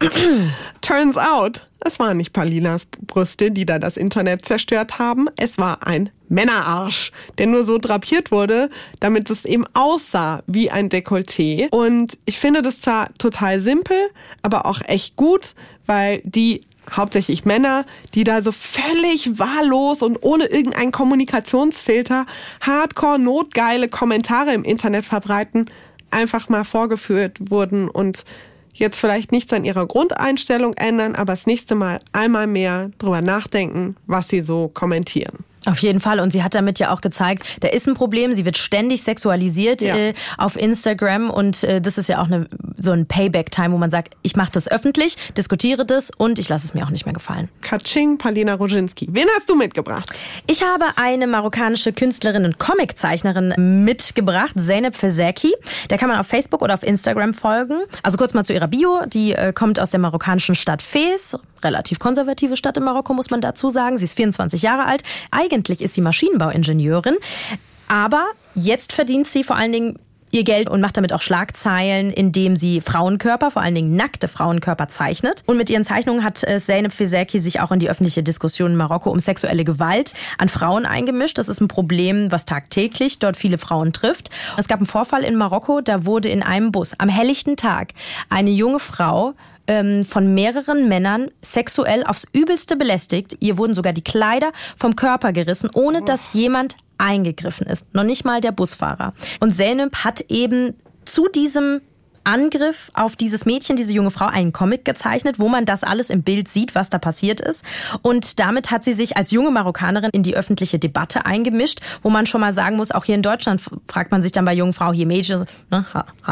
Turns out, es waren nicht Palinas Brüste, die da das Internet zerstört haben. Es war ein Männerarsch, der nur so drapiert wurde, damit es eben aussah wie ein Dekolleté. Und ich finde das zwar total simpel, aber auch echt gut, weil die hauptsächlich Männer, die da so völlig wahllos und ohne irgendeinen Kommunikationsfilter hardcore notgeile Kommentare im Internet verbreiten, einfach mal vorgeführt wurden und jetzt vielleicht nichts an ihrer Grundeinstellung ändern, aber das nächste Mal einmal mehr drüber nachdenken, was sie so kommentieren. Auf jeden Fall. Und sie hat damit ja auch gezeigt, da ist ein Problem. Sie wird ständig sexualisiert ja. äh, auf Instagram. Und äh, das ist ja auch eine, so ein Payback-Time, wo man sagt, ich mache das öffentlich, diskutiere das und ich lasse es mir auch nicht mehr gefallen. Katsching, Palina Roginski. Wen hast du mitgebracht? Ich habe eine marokkanische Künstlerin und Comiczeichnerin mitgebracht, Zeynep Fezeki. Der kann man auf Facebook oder auf Instagram folgen. Also kurz mal zu ihrer Bio. Die äh, kommt aus der marokkanischen Stadt Fez relativ konservative Stadt in Marokko, muss man dazu sagen. Sie ist 24 Jahre alt. Eigentlich ist sie Maschinenbauingenieurin. Aber jetzt verdient sie vor allen Dingen ihr Geld und macht damit auch Schlagzeilen, indem sie Frauenkörper, vor allen Dingen nackte Frauenkörper zeichnet. Und mit ihren Zeichnungen hat äh, Zeynep Fizeki sich auch in die öffentliche Diskussion in Marokko um sexuelle Gewalt an Frauen eingemischt. Das ist ein Problem, was tagtäglich dort viele Frauen trifft. Es gab einen Vorfall in Marokko, da wurde in einem Bus am helllichten Tag eine junge Frau ähm, von mehreren Männern sexuell aufs Übelste belästigt. Ihr wurden sogar die Kleider vom Körper gerissen, ohne dass jemand eingegriffen ist. Noch nicht mal der Busfahrer. Und Zeynep hat eben zu diesem Angriff auf dieses Mädchen, diese junge Frau, einen Comic gezeichnet, wo man das alles im Bild sieht, was da passiert ist. Und damit hat sie sich als junge Marokkanerin in die öffentliche Debatte eingemischt, wo man schon mal sagen muss, auch hier in Deutschland fragt man sich dann bei jungen Frau hier Mädchen, ne,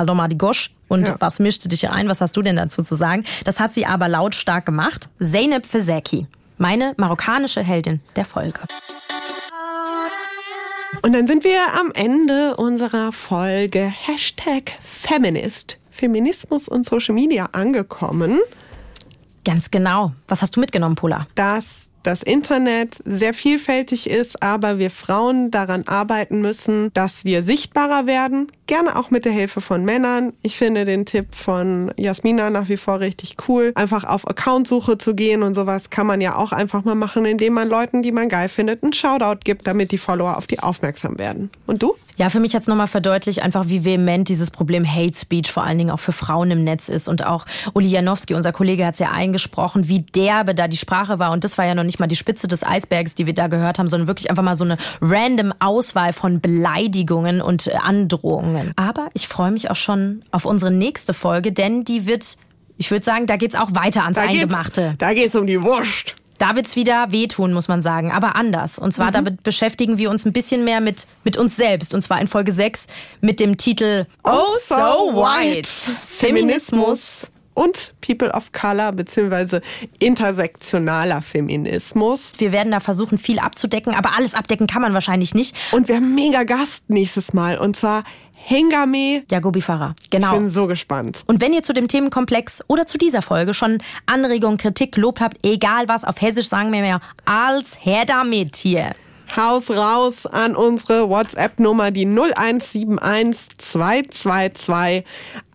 doch mal die Gosch. Und ja. was mischte dich hier ein? Was hast du denn dazu zu sagen? Das hat sie aber lautstark gemacht. Zeynep Fezeki, meine marokkanische Heldin der Folge. Und dann sind wir am Ende unserer Folge Hashtag Feminist. Feminismus und Social Media angekommen. Ganz genau. Was hast du mitgenommen, Pola? Dass das Internet sehr vielfältig ist, aber wir Frauen daran arbeiten müssen, dass wir sichtbarer werden, gerne auch mit der Hilfe von Männern. Ich finde den Tipp von Jasmina nach wie vor richtig cool. Einfach auf Accountsuche zu gehen und sowas kann man ja auch einfach mal machen, indem man Leuten, die man geil findet, einen Shoutout gibt, damit die Follower auf die aufmerksam werden. Und du? Ja, für mich hat es nochmal verdeutlicht, einfach wie vehement dieses Problem Hate Speech vor allen Dingen auch für Frauen im Netz ist. Und auch Uli Janowski, unser Kollege, hat es ja eingesprochen, wie derbe da die Sprache war. Und das war ja noch nicht mal die Spitze des Eisbergs, die wir da gehört haben, sondern wirklich einfach mal so eine random Auswahl von Beleidigungen und äh, Androhungen. Aber ich freue mich auch schon auf unsere nächste Folge, denn die wird, ich würde sagen, da geht's auch weiter ans da Eingemachte. Geht's, da geht's um die Wurst. Da wird's wieder wehtun, muss man sagen, aber anders. Und zwar, mhm. damit beschäftigen wir uns ein bisschen mehr mit, mit uns selbst. Und zwar in Folge 6 mit dem Titel Oh, oh So White. Feminismus und People of Color beziehungsweise intersektionaler Feminismus. Wir werden da versuchen, viel abzudecken, aber alles abdecken kann man wahrscheinlich nicht. Und wir haben mega Gast nächstes Mal und zwar Hengame. Jagobi Farah. Genau. Ich bin so gespannt. Und wenn ihr zu dem Themenkomplex oder zu dieser Folge schon Anregungen, Kritik, Lob habt, egal was, auf Hessisch sagen wir mehr als her damit hier. Haus raus an unsere WhatsApp-Nummer, die 0171 222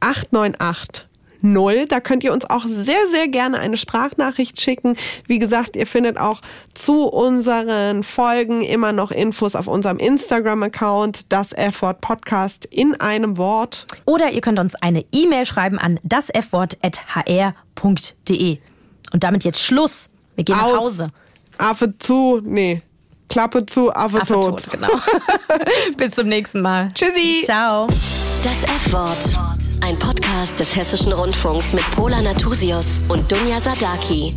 898 null. Da könnt ihr uns auch sehr, sehr gerne eine Sprachnachricht schicken. Wie gesagt, ihr findet auch zu unseren Folgen immer noch Infos auf unserem Instagram-Account, das F-Wort Podcast in einem Wort. Oder ihr könnt uns eine E-Mail schreiben an dasfwort.hr.de. Und damit jetzt Schluss. Wir gehen Aus. nach Hause. Affe zu, nee. Klappe zu, Affe, Affe tot. tot. Genau. Bis zum nächsten Mal. Tschüssi. Ciao. Das F-Wort. Ein Podcast des Hessischen Rundfunks mit Pola Natusius und Dunja Sadaki.